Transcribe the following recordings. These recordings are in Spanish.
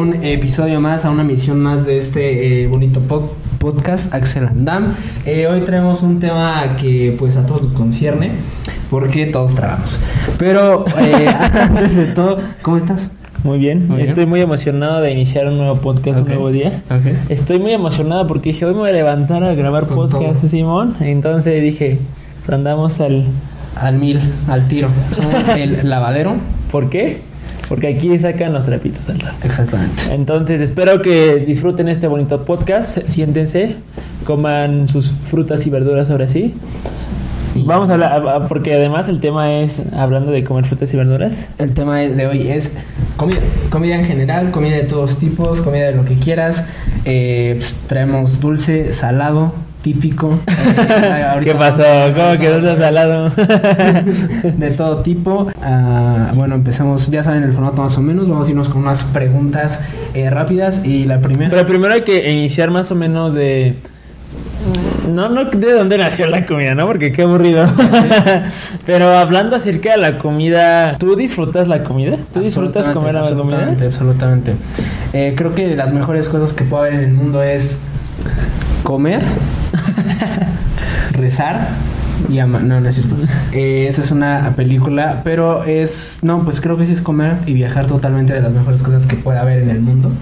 un episodio más, a una misión más de este eh, bonito podcast Axel Andam. Eh, hoy traemos un tema que pues a todos nos concierne, porque todos trabajamos. Pero eh, antes de todo, ¿cómo estás? Muy bien. estoy muy emocionado de iniciar un nuevo podcast, un nuevo día. Estoy muy emocionado porque dije, hoy me voy a levantar a grabar podcast, Simón. Entonces dije, andamos al... Al mil, al tiro. el lavadero. ¿Por qué? Porque aquí sacan los trapitos al sol. Exactamente. Entonces, espero que disfruten este bonito podcast. Siéntense, coman sus frutas y verduras ahora sí. Vamos a hablar, porque además el tema es hablando de comer frutas y verduras. El tema de hoy es comida, comida en general, comida de todos tipos, comida de lo que quieras. Eh, pues, traemos dulce, salado, típico. Eh, ¿Qué pasó? ¿Cómo quedó salado? de todo tipo. Ah, bueno, empezamos, ya saben el formato más o menos. Vamos a irnos con unas preguntas eh, rápidas. Y la primera. Pero primero hay que iniciar más o menos de. No, no de dónde nació la comida, ¿no? Porque qué aburrido. Pero hablando acerca de la comida, ¿tú disfrutas la comida? ¿Tú disfrutas comer la comida? Absolutamente, absolutamente. Eh, creo que las mejores cosas que puede haber en el mundo es comer, rezar y amar. No, no es cierto. Eh, esa es una película, pero es. No, pues creo que sí es comer y viajar totalmente de las mejores cosas que puede haber en el mundo.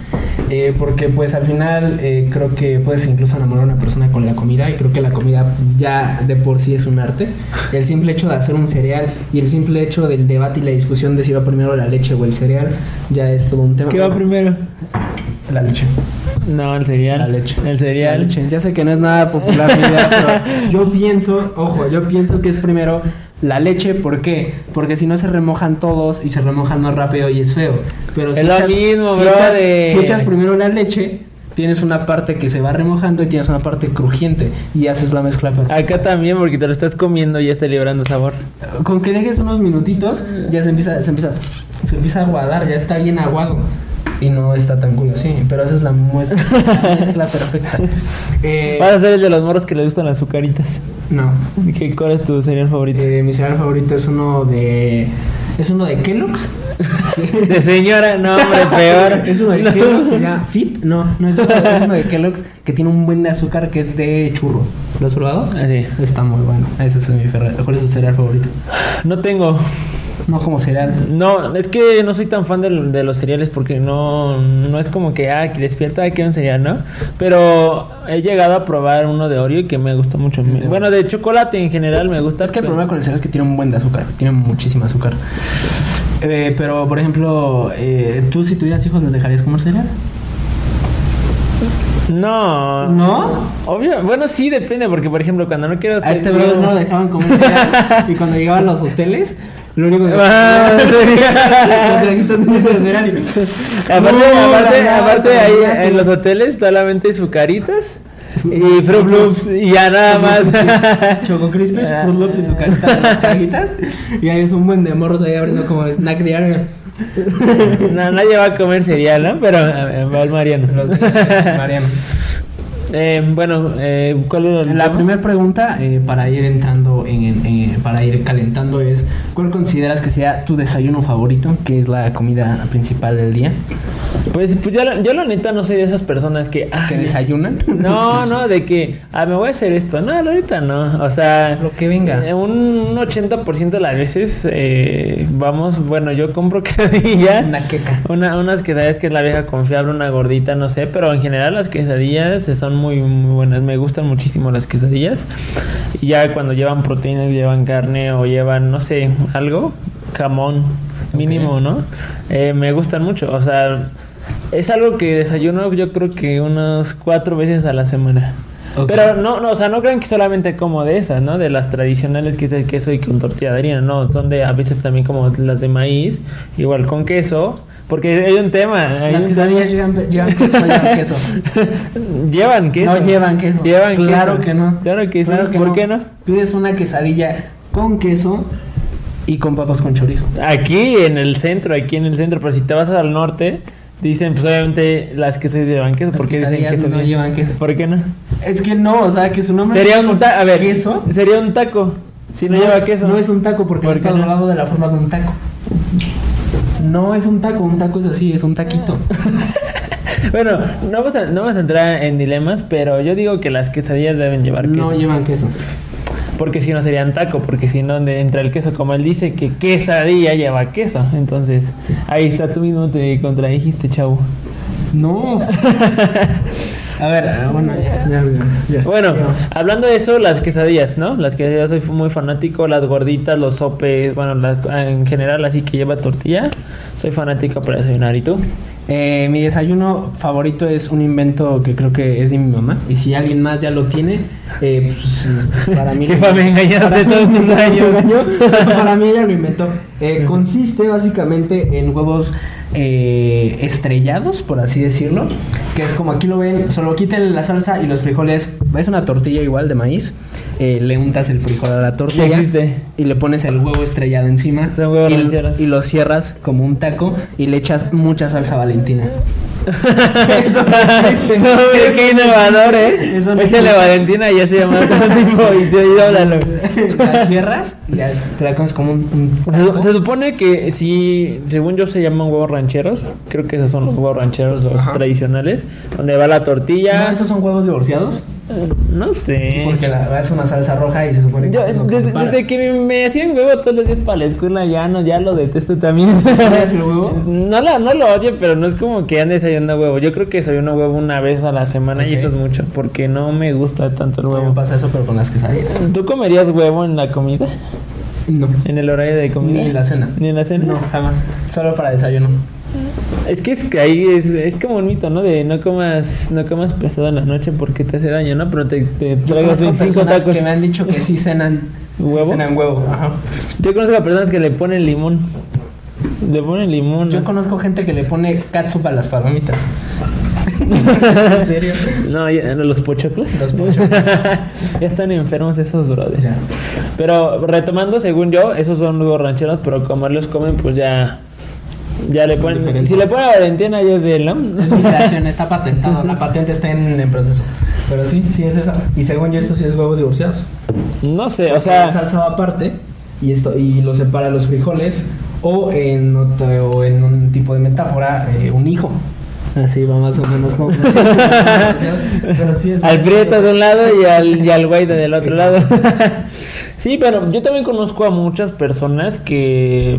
Eh, porque, pues al final, eh, creo que puedes incluso enamorar a una persona con la comida y creo que la comida ya de por sí es un arte. El simple hecho de hacer un cereal y el simple hecho del debate y la discusión de si va primero la leche o el cereal ya es todo un tema. ¿Qué va primero? La leche. No, el cereal. La leche. El cereal. leche. Ya sé que no es nada popular, pero yo pienso, ojo, yo pienso que es primero la leche, ¿por qué? Porque si no se remojan todos y se remojan más rápido y es feo. Pero si es echas, lo mismo, si bro, echas, de... si echas primero la leche, tienes una parte que se va remojando y tienes una parte crujiente y haces la mezcla perfecta. Acá también, porque te lo estás comiendo y ya está librando sabor. Con que dejes unos minutitos, ya se empieza, se empieza, se empieza a aguadar, ya está bien aguado y no está tan cool así. Pero esa es la muestra, la mezcla perfecta. Eh, Vas a ser el de los morros que le gustan las azucaritas. no. ¿Qué, ¿Cuál es tu cereal favorito? Eh, mi cereal favorito es uno de. Es uno de Kellogg's. De señora, no, hombre, peor. Es uno de Kellogg's, se llama Fit. No, no es uno, es uno de Kellogg's que tiene un buen de azúcar que es de churro. ¿Lo has probado? Ah, sí. Está muy bueno. Ese es mi cereal. ¿Cuál es tu cereal favorito? No tengo. No como cereal. No, es que no soy tan fan de, de los cereales porque no, no es como que, ah, que despierta, ah, que un cereal, ¿no? Pero he llegado a probar uno de Oreo que me gusta mucho. Bueno, de chocolate en general me gusta. Es que el pero- problema con el cereal es que tiene un buen de azúcar. Tiene muchísima azúcar. Eh, pero, por ejemplo, eh, tú si tuvieras hijos, ¿les dejarías comer cereal? No. ¿No? Obvio. Bueno, sí, depende, porque por ejemplo, cuando no quiero A este brother no lo dejaban comer cereal. y cuando llegaban a los hoteles, lo único que. Ah, Aparte, aparte, aparte ahí en los hoteles solamente sucaritas y Fruit Loops y ya nada más. Choco Crispies, Fruit Loops y su carita de las cajitas. Y ahí es un buen de morros ahí abriendo como snack diario. no, nadie va a comer cereal, ¿no? Pero va el Mariano. Los Mariano. Eh, bueno, eh, ¿cuál era el La primera pregunta eh, para ir entrando en, en- en- para ir calentando es ¿cuál consideras que sea tu desayuno favorito? Que es la comida principal del día. Pues, pues yo, la- yo la neta no soy de esas personas que... ah, ¿Que desayunan? No, no, de que, ah, me voy a hacer esto. No, la neta no. O sea, Lo que venga. eh, un 80% de las veces eh, vamos, bueno, yo compro quesadilla. Una queca. Una, unas quesadillas que es la vieja confiable, una gordita, no sé, pero en general las quesadillas son muy, muy buenas. Me gustan muchísimo las quesadillas. Y ya cuando llevan proteínas, llevan carne o llevan, no sé, algo, jamón mínimo, Ok. ¿no? Eh, me gustan mucho. O sea, es algo que desayuno yo creo que unas cuatro veces a la semana. Pero no, no, o sea, no crean que solamente como de esas, ¿no? De las tradicionales que es el queso y con tortilla de harina, no, son de a veces también como las de maíz, igual con queso, porque hay un tema. hay Las un quesadillas tema. llevan, llevan queso llevan queso. llevan queso. No llevan queso. Llevan claro queso. que no. Claro que sí. Claro ¿Por qué no? Pides una quesadilla con queso y con papas con chorizo. Aquí en el centro, aquí en el centro, pero si te vas al norte, dicen, pues obviamente las quesadillas llevan queso. Las ¿Por qué dicen queso? no llevan queso. ¿Por qué no? Es que no, o sea, que su nombre Sería un taco, a ver, queso. sería un taco. Si no, lleva queso. No es un taco porque no ¿Por está no? doblado de la forma de un taco. No es un taco, un taco es así, es un taquito. bueno, no vamos, a, no vamos a entrar en dilemas, pero yo digo que las quesadillas deben llevar queso. No llevan queso. Porque si no serían taco, porque si no entra el queso, como él dice que quesadilla lleva queso. Entonces, ahí está, tú mismo te contradijiste, chavo. No. A ver, ah, bueno, ya, ya, ya. Bueno, hablando de eso, las quesadillas, ¿no? Las quesadillas soy muy fanático, las gorditas, los sopes, bueno, las, en general así que lleva tortilla, soy fanático para desayunar. ¿Y tú? Eh, mi desayuno favorito es un invento que creo que es de mi mamá. Y si alguien más ya lo tiene, eh, pues, para mí. Jefa, me engañaste todos tus años. para mí ella lo inventó. Eh, consiste básicamente en huevos eh, estrellados, por así decirlo. Que es como aquí lo ven, solo quiten la salsa y los frijoles. Es una tortilla igual de maíz. eh, le untas el frijol a la tortilla. Y le pones el huevo estrellado encima. Son huevos y, y lo cierras como un taco y le echas mucha salsa valentina. Eso existe. No, mira qué innovador, ¿eh? Eso no Échale. Valentina y ya se llama tipo y te háblalo. La cierras y ya te la comes como un, un Se, supone que si, según yo, se llaman huevos rancheros. Creo que esos son los huevos rancheros, los tradicionales. Donde va la tortilla. ¿No, esos son huevos divorciados? No sé. Porque la, es una salsa roja y se supone que Yo, lo desde, que me hacían huevo todos los días para la escuela, ya no, ya lo detesto también. ¿Odias el huevo? No, la- no lo odio, pero no es como que ande desayunando huevo. Yo creo que desayuno huevo una vez a la semana y eso es mucho, porque no me gusta tanto el me huevo. pasa eso, pero con las quesadillas. ¿Tú comerías huevo en la comida? No. ¿En el horario de comida? Ni en la cena. ¿Ni en la cena? No, jamás. Solo para desayuno. Es que es que ahí es, es como un mito, ¿no? De no comas, no comas pesado en la noche porque te hace daño, ¿no? Pero te, te traigas conozco 25 personas tacos. que me han dicho que sí cenan ¿Huevo? Sí cenan huevo. Ajá. Yo conozco a personas que le ponen limón. Le ponen limón. Yo ¿no? conozco gente que le pone catsup a las palomitas. ¿En serio? No, ya- los pochoclos. Los pochoclos. ya están enfermos esos brothers. Ya. Pero retomando, según yo, esos son huevos rancheros, pero como los comen, pues ya. Ya le ponen. Si le ponen Valentina, ya es de él, ¿no? Es está patentado. La patente está en, en proceso. Pero sí, sí es esa. Y según yo, esto sí es huevos divorciados. No sé, o la sea. salsa va aparte y esto y lo separa los frijoles o en otro- o en un tipo de metáfora eh, un hijo así va más o menos como pero sí es Al prieto de un lado y al, y al güey de del otro lado. sí, pero yo también conozco a muchas personas que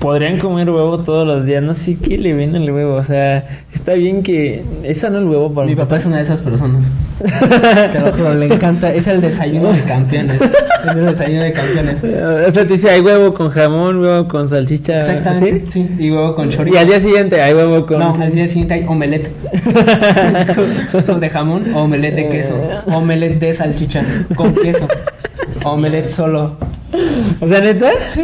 podrían comer huevo todos los días. No sé qué le viene el huevo. O sea, está bien que. Esa no es el huevo para mi papá es una de esas personas te lo juro le encanta es el desayuno de campeones es el desayuno de campeones O sea, te dice, hay huevo con jamón, huevo con salchicha. exactamente ¿sí? sí y huevo con Y chorizo al día siguiente hay huevo con. no, al día siguiente hay omelette de jamón, omelette de queso, omelette de salchicha con queso, omelette solo. O sea, neta. Sí.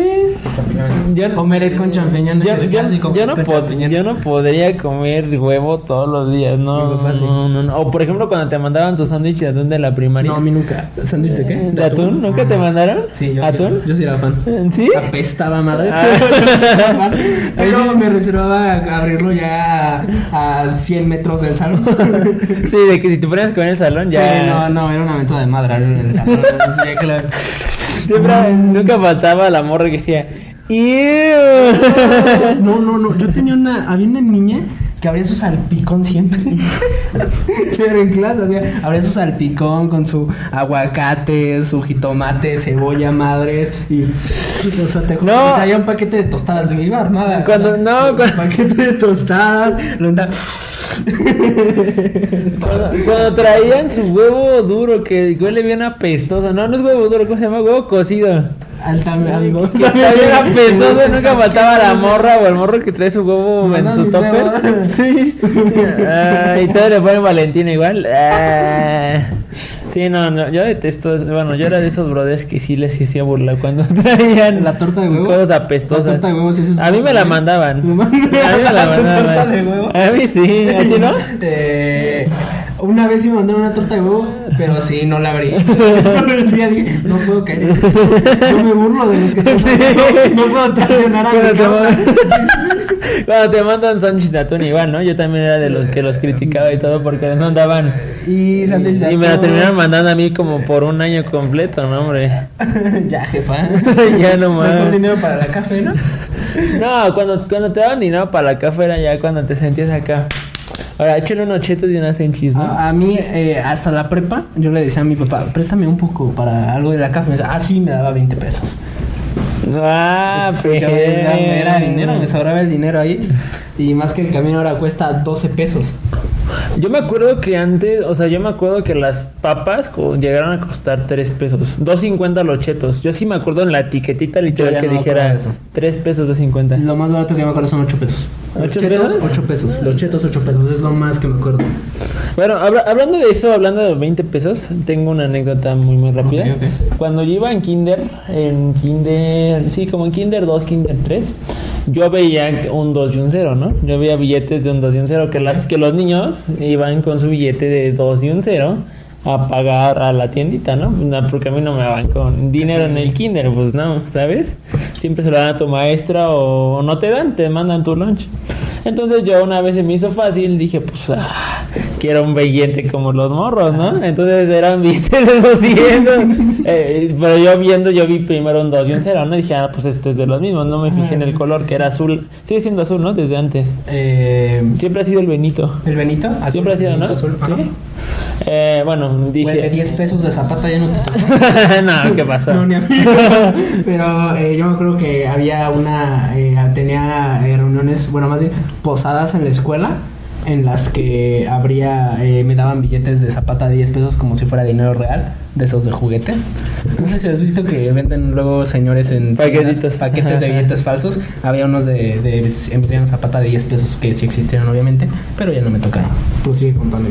Yo, Omelette con champiñones. yo, es el yo- clásico, yo no pod- yo no podría comer huevo todos los días, no, sí. no, no, no. O por ejemplo, cuando te mandaban tu sándwich de atún de la primaria. No, a mí nunca. ¿Sándwich de qué? ¿De atún? ¿Nunca te mandaron? Sí, yo ¿Atún? Sí, yo sí era fan. ¿Sí? Apestaba madre. Ah. Sí. Pero me reservaba a abrirlo ya a, a 100 metros del salón. Sí, de que si te ponías con el salón ya. Sí, no, no, era una venta de madre en el salón. Entonces, ya que la- Siempre, nunca faltaba la morra que decía. No, no, no. Yo tenía una. Había una niña que abría su salpicón siempre. Pero en clase, o sea, abría su salpicón con su aguacate, su jitomate, cebolla, madres. Y. O sea, te juro No. que traía un paquete de tostadas. Me iba armada. Cuando- o sea, no, un cuando- paquete de tostadas. Lo andaba- Cuando, cuando traían su huevo duro que huele bien apestoso. No, no es huevo duro, ¿cómo se llama? Huevo cocido. Alta, algo. Que está bien apestoso, nunca faltaba la morra o el morro que trae su huevo en su topper. Sí. Ah, y todos le ponen Valentina igual. Ah. Sí, no, no, yo detesto, bueno, yo era de esos brothers que sí les hacía burla cuando traían La torta de huevo. cosas apestosas. La torta de huevo sí es A mí me la mandaban. ¿Me A mí me la ¿La mandaban. torta de huevo? A mí sí, ¿a ti no? Eh, una vez sí me mandaron una torta de huevo, pero sí, no la abrí. Todo el día dije, no puedo caer en esto. Yo me burlo de los que te No puedo traicionar a mi te, cuando te mandan sándwich de atún igual, ¿no? Yo también era de los que los criticaba y todo porque no andaban. Y sándwich de Y me atún. terminaron mandando a mí como por un año completo, ¿no, hombre? ya, jefa. Ya no más. Mejor dinero para la café, ¿no? No, cuando, cuando te daban dinero para la café era ya cuando te sentías acá. Ahora, échale unos chetos y unas enchis, ¿no? A, a mí, eh, hasta la prepa, yo le decía a mi papá, préstame un poco para algo de la café. Me decía, ah, sí, me daba 20 pesos. Ah, Pues, pero... era, dinero, me sobraba el dinero ahí. Y más que el camino ahora cuesta 12 pesos. Yo me acuerdo que antes, o sea, yo me acuerdo que las papas llegaron a costar 3 pesos. 2.50 los chetos. Yo sí me acuerdo en la etiquetita literal que no dijera acuerdo de eso. 3 pesos 2.50. Lo más barato que me acuerdo son 8 pesos. ¿Ocho chetos, pesos? 8 pesos. Los chetos, 8 pesos. Es lo más que me acuerdo. Bueno, habla- hablando de eso, hablando de 20 pesos, tengo una anécdota muy, muy rápida. Cuando yo iba en Kinder, en Kinder, sí, como en Kinder 2, Kinder 3, yo veía un 2 y un 0, ¿no? Yo veía billetes de un 2 y un 0, que, las, que los niños iban con su billete de 2 y un 0 a pagar a la tiendita, ¿no? No, Porque a mí no me van con dinero en el Kinder, pues no, ¿sabes? Siempre se lo dan a tu maestra o no te dan, te mandan tu lunch. Entonces yo una vez se me hizo fácil, dije, pues, ah, quiero un billete como los morros, ¿no? Entonces eran billetes de 200. eh, pero yo viendo, yo vi primero un 2 y un 0, ¿no? Dije, ah, pues este es de los mismos, no me fijé en el color, que era azul. Sigue siendo azul, ¿no? Desde antes. Eh, Siempre ha sido el Benito. ¿El Benito? Azul, Siempre ha sido, ¿no? Benito azul, ajá. Sí. Eh, bueno, dije... De 10 pesos de zapata ya no te no, ¿qué pasa? No, ni a mí. Pero eh, yo me acuerdo que había una, eh, tenía eh, reuniones, bueno, más bien posadas en la escuela en las que habría, eh, me daban billetes de zapata de 10 pesos como si fuera dinero real, de esos de juguete. No sé si has visto que venden luego señores en Paquetitos. paquetes de billetes falsos. Había unos de, de vendían zapata de 10 pesos que sí existieron obviamente, pero ya no me tocaron. Tú sigue contando.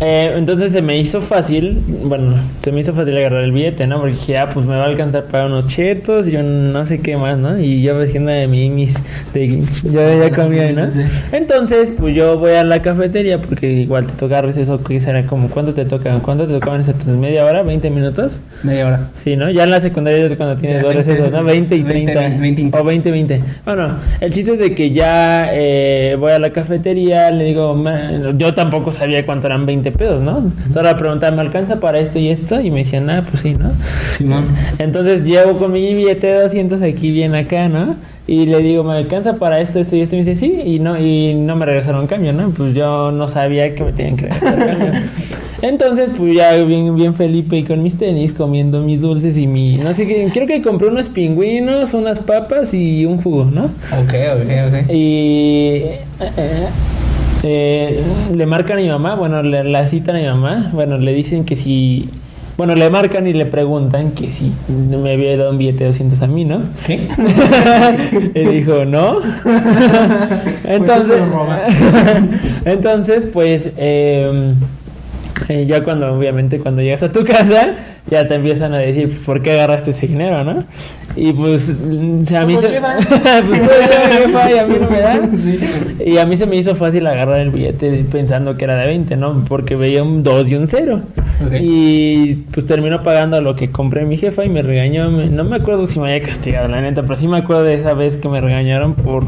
Eh, entonces se me hizo fácil, bueno, se me hizo fácil agarrar el billete, ¿no? Porque dije, ah, pues me va a alcanzar para unos chetos y un no sé qué más, ¿no? Y yo diciendo de mí, mis, de, yo ya comí, ¿no? Sí. Entonces, pues yo voy a la cafetería porque igual te toca eso, que será como, ¿cuánto te toca? ¿Cuánto te tocaban esas media hora? ¿20 minutos? Media hora. Sí, ¿no? Ya en la secundaria es cuando tienes dos 20, recesos, ¿no? 20 y 20, 30. 20, 20. O 20, 20. Bueno, el chiste es de que ya eh, voy a la cafetería, le digo, "Ma", yo tampoco sabía cuánto eran 20 pesos, ¿no? Solo preguntaba, ¿me alcanza para esto y esto? Y me decían, ah, pues sí, ¿no? Simón. Entonces llevo con mi billete de 200 aquí bien acá, ¿no? Y le digo, ¿me alcanza para esto, esto y esto? Y me dice, sí, y no, y no me regresaron cambio, ¿no? Pues yo no sabía que me tenían que regresar cambio. Entonces, pues ya bien, bien Felipe y con mis tenis, comiendo mis dulces y mi... No sé qué, creo que compré unos pingüinos, unas papas y un jugo, ¿no? Ok, ok, ok. Y eh, eh, le marcan a mi mamá, bueno, le, la citan a mi mamá, bueno, le dicen que si, bueno, le marcan y le preguntan que si me había dado un billete de 200 a mí, ¿no? ¿Qué? y dijo, no. Entonces, lo roba. entonces, pues, eh, ya cuando, obviamente, cuando llegas a tu casa, ya te empiezan a decir, pues, ¿por qué agarraste ese dinero, no? Y pues, a mí ¿Cómo se... pues. Y a mí no me dan. Sí. Y a mí se me hizo fácil agarrar el billete pensando que era de 20, ¿no? Porque veía un 2 y un 0. Ok. Y pues terminó pagando lo que compré mi jefa y me regañó. No me acuerdo si me había castigado, la neta, pero sí me acuerdo de esa vez que me regañaron por,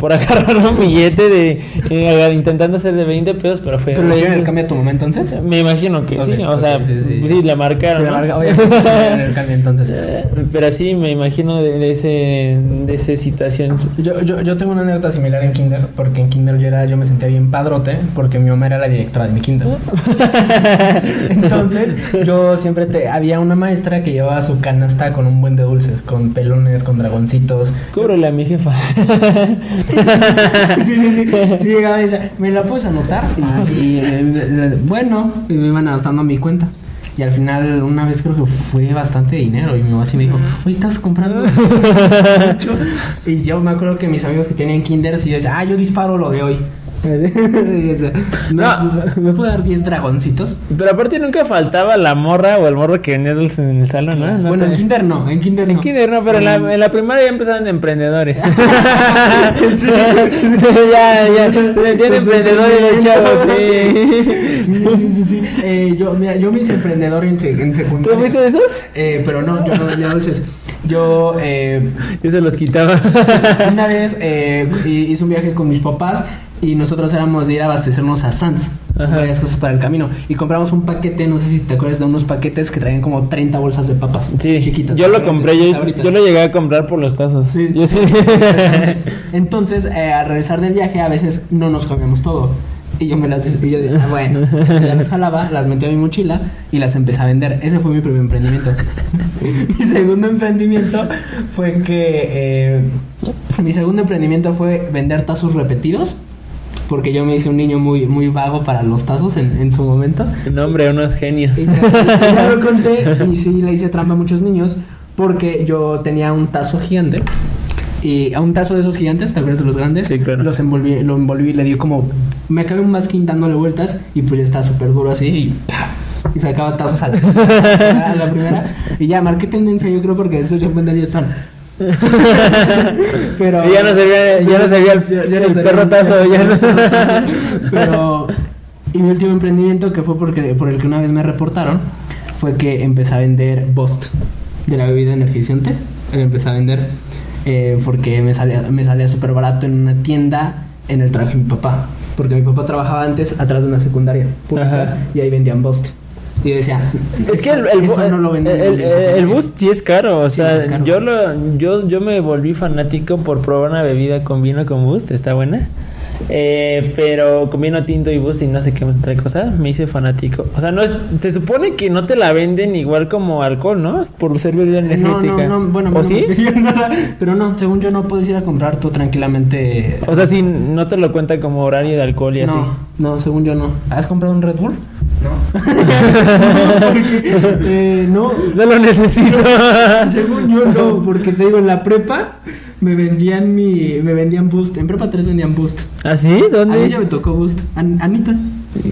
por agarrar un billete de eh, intentando hacer de 20 pesos, pero fue. ¿Pero le dieron el cambio a tu mamá entonces? Me imagino que sí, o sea, sí, sí, sí, sí. le marcaron. Eh, Pero sí, me imagino de, de ese de esa situación. Yo, yo, yo tengo una anécdota similar en Kinder, porque en Kinder yo, era, yo me sentía bien padrote, porque mi mamá era la directora de mi Kinder. Entonces, yo siempre te, había una maestra que llevaba su canasta con un buen de dulces, con pelones, con dragoncitos. Cóbrele a mi jefa. Sí, sí, sí. Sí, llegaba y decía, ¿me la puedes anotar? Y, y, eh, bueno, y me iban anotando a mi cuenta. Y al final, una vez creo que fue bastante dinero. Y mi mamá sí me dijo, oye, ¿estás comprando mucho?" Y yo me acuerdo que mis amigos que tenían Kinder, sí, yo decía, ah, yo disparo lo de hoy. Decía, ¿Me, ¿Me puedo dar 10 dragoncitos? Pero aparte nunca faltaba la morra o el morro que venía dulce en el salón, ¿no? No bueno, te- en Kinder no, en Kinder En no. kinder no, pero en la, en la primaria ya empezaban de emprendedores. ya, ya. Se metían emprendedores chavos, sí. Sí, sí, sí, sí. Eh, yo, mira, yo me hice emprendedor en, en ¿Tú secundaria. fuiste de esos? Eh, pero no, yo no vendía dulces. Yo eh, Yo se los quitaba. una vez eh, hi- hice un viaje con mis papás y nosotros éramos de ir a abastecernos a Sans. Ajá. Varias cosas para el camino. Y compramos un paquete, no sé si te acuerdas de unos paquetes que traían como 30 bolsas de papas. Sí, chiquitas. yo lo compré, yo, yo lo llegué a comprar por los tazos. Sí. Yo sí. Entonces, eh, al regresar del viaje, a veces no nos comíamos todo. Y yo me las y yo dije, ah, bueno, las jalaba, las metí a mi mochila y las empecé a vender. Ese fue mi primer emprendimiento. mi segundo emprendimiento fue que eh, mi segundo emprendimiento fue vender tazos repetidos. Porque yo me hice un niño muy, muy vago para los tazos en, en su momento. No, hombre, unos genios. Y ya, ya lo conté y sí le hice trampa a muchos niños porque yo tenía un tazo gigante y a un tazo de esos gigantes, ¿te acuerdas de los grandes? Sí, claro. Los envolví, lo envolví y le di como me acabé un masking dándole vueltas y pues ya estaba súper duro así y ¡pah! y sacaba tazos a la, a la primera y ya marqué tendencia yo creo porque después yo ya están pero Y ya no servía, ya no servía el, Ya- ya el servía perro el- tazo, ya no. pero y mi último emprendimiento que fue porque por el que una vez me reportaron fue que empecé a vender Bost de la bebida energizante. Lo empecé a vender eh, porque me salía me salía súper barato en una tienda en el trabajo de mi papá. Porque mi papá trabajaba antes atrás de una secundaria pública, y ahí vendían Bost y yo decía Es que el, el, eso no lo el, el- boost sí es caro, o Sí, sea, caro. yo lo yo yo me volví fanático por probar una bebida con vino con boost, está buena. Eh, pero con vino tinto y boost y no sé qué más otra cosa, me hice fanático. O sea, no es se supone que no te la venden igual como alcohol, ¿no? Por ser bebida no, energética. no, no, bueno, a mí ¿O no sí? nada, pero no, según yo no puedes ir a comprar tú tranquilamente. O sea, si no te lo cuenta como horario de alcohol y así. No, no, según yo no. ¿Has comprado un Red Bull? No. porque, eh, no, No lo necesito. según yo no, porque te digo, en la prepa me vendían mi, me vendían Boost. En prepa 3 vendían Boost. ¿Ah, sí? A mí ¿Dónde? ya me tocó Boost. An- Anita.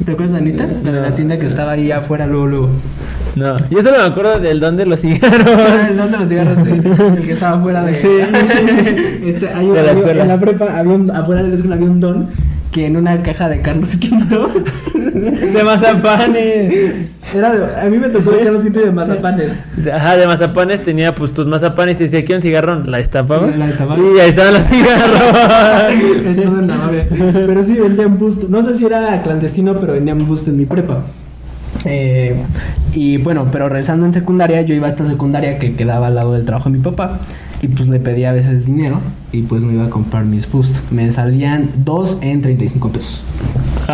¿Te acuerdas de Anita? La de la tienda que estaba ahí afuera luego, luego. No, yo solo me acuerdo del don de los cigarros. ¿El dónde los cigarros? Sí, el que estaba afuera de... Sí. Este, hay un- De la escuela. En la prepa, había un, afuera de la escuela había un don que en una caja de Carlos V... De mazapanes. Era de- a mí me tocó de Carlos V de mazapanes. Ajá, de mazapanes tenía pues tus mazapanes y decía aquí un cigarrón, la destapaba. La destapaba. Y ahí estaban los cigarros. Eso es una. Pero sí vendían boost. No sé si era clandestino, pero vendían boost en mi prepa. Eh, y bueno, pero regresando en secundaria, yo iba a esta secundaria que quedaba al lado del trabajo de mi papá. Y pues le pedía a veces dinero y pues me iba a comprar mis boost. Me salían dos en 35 pesos.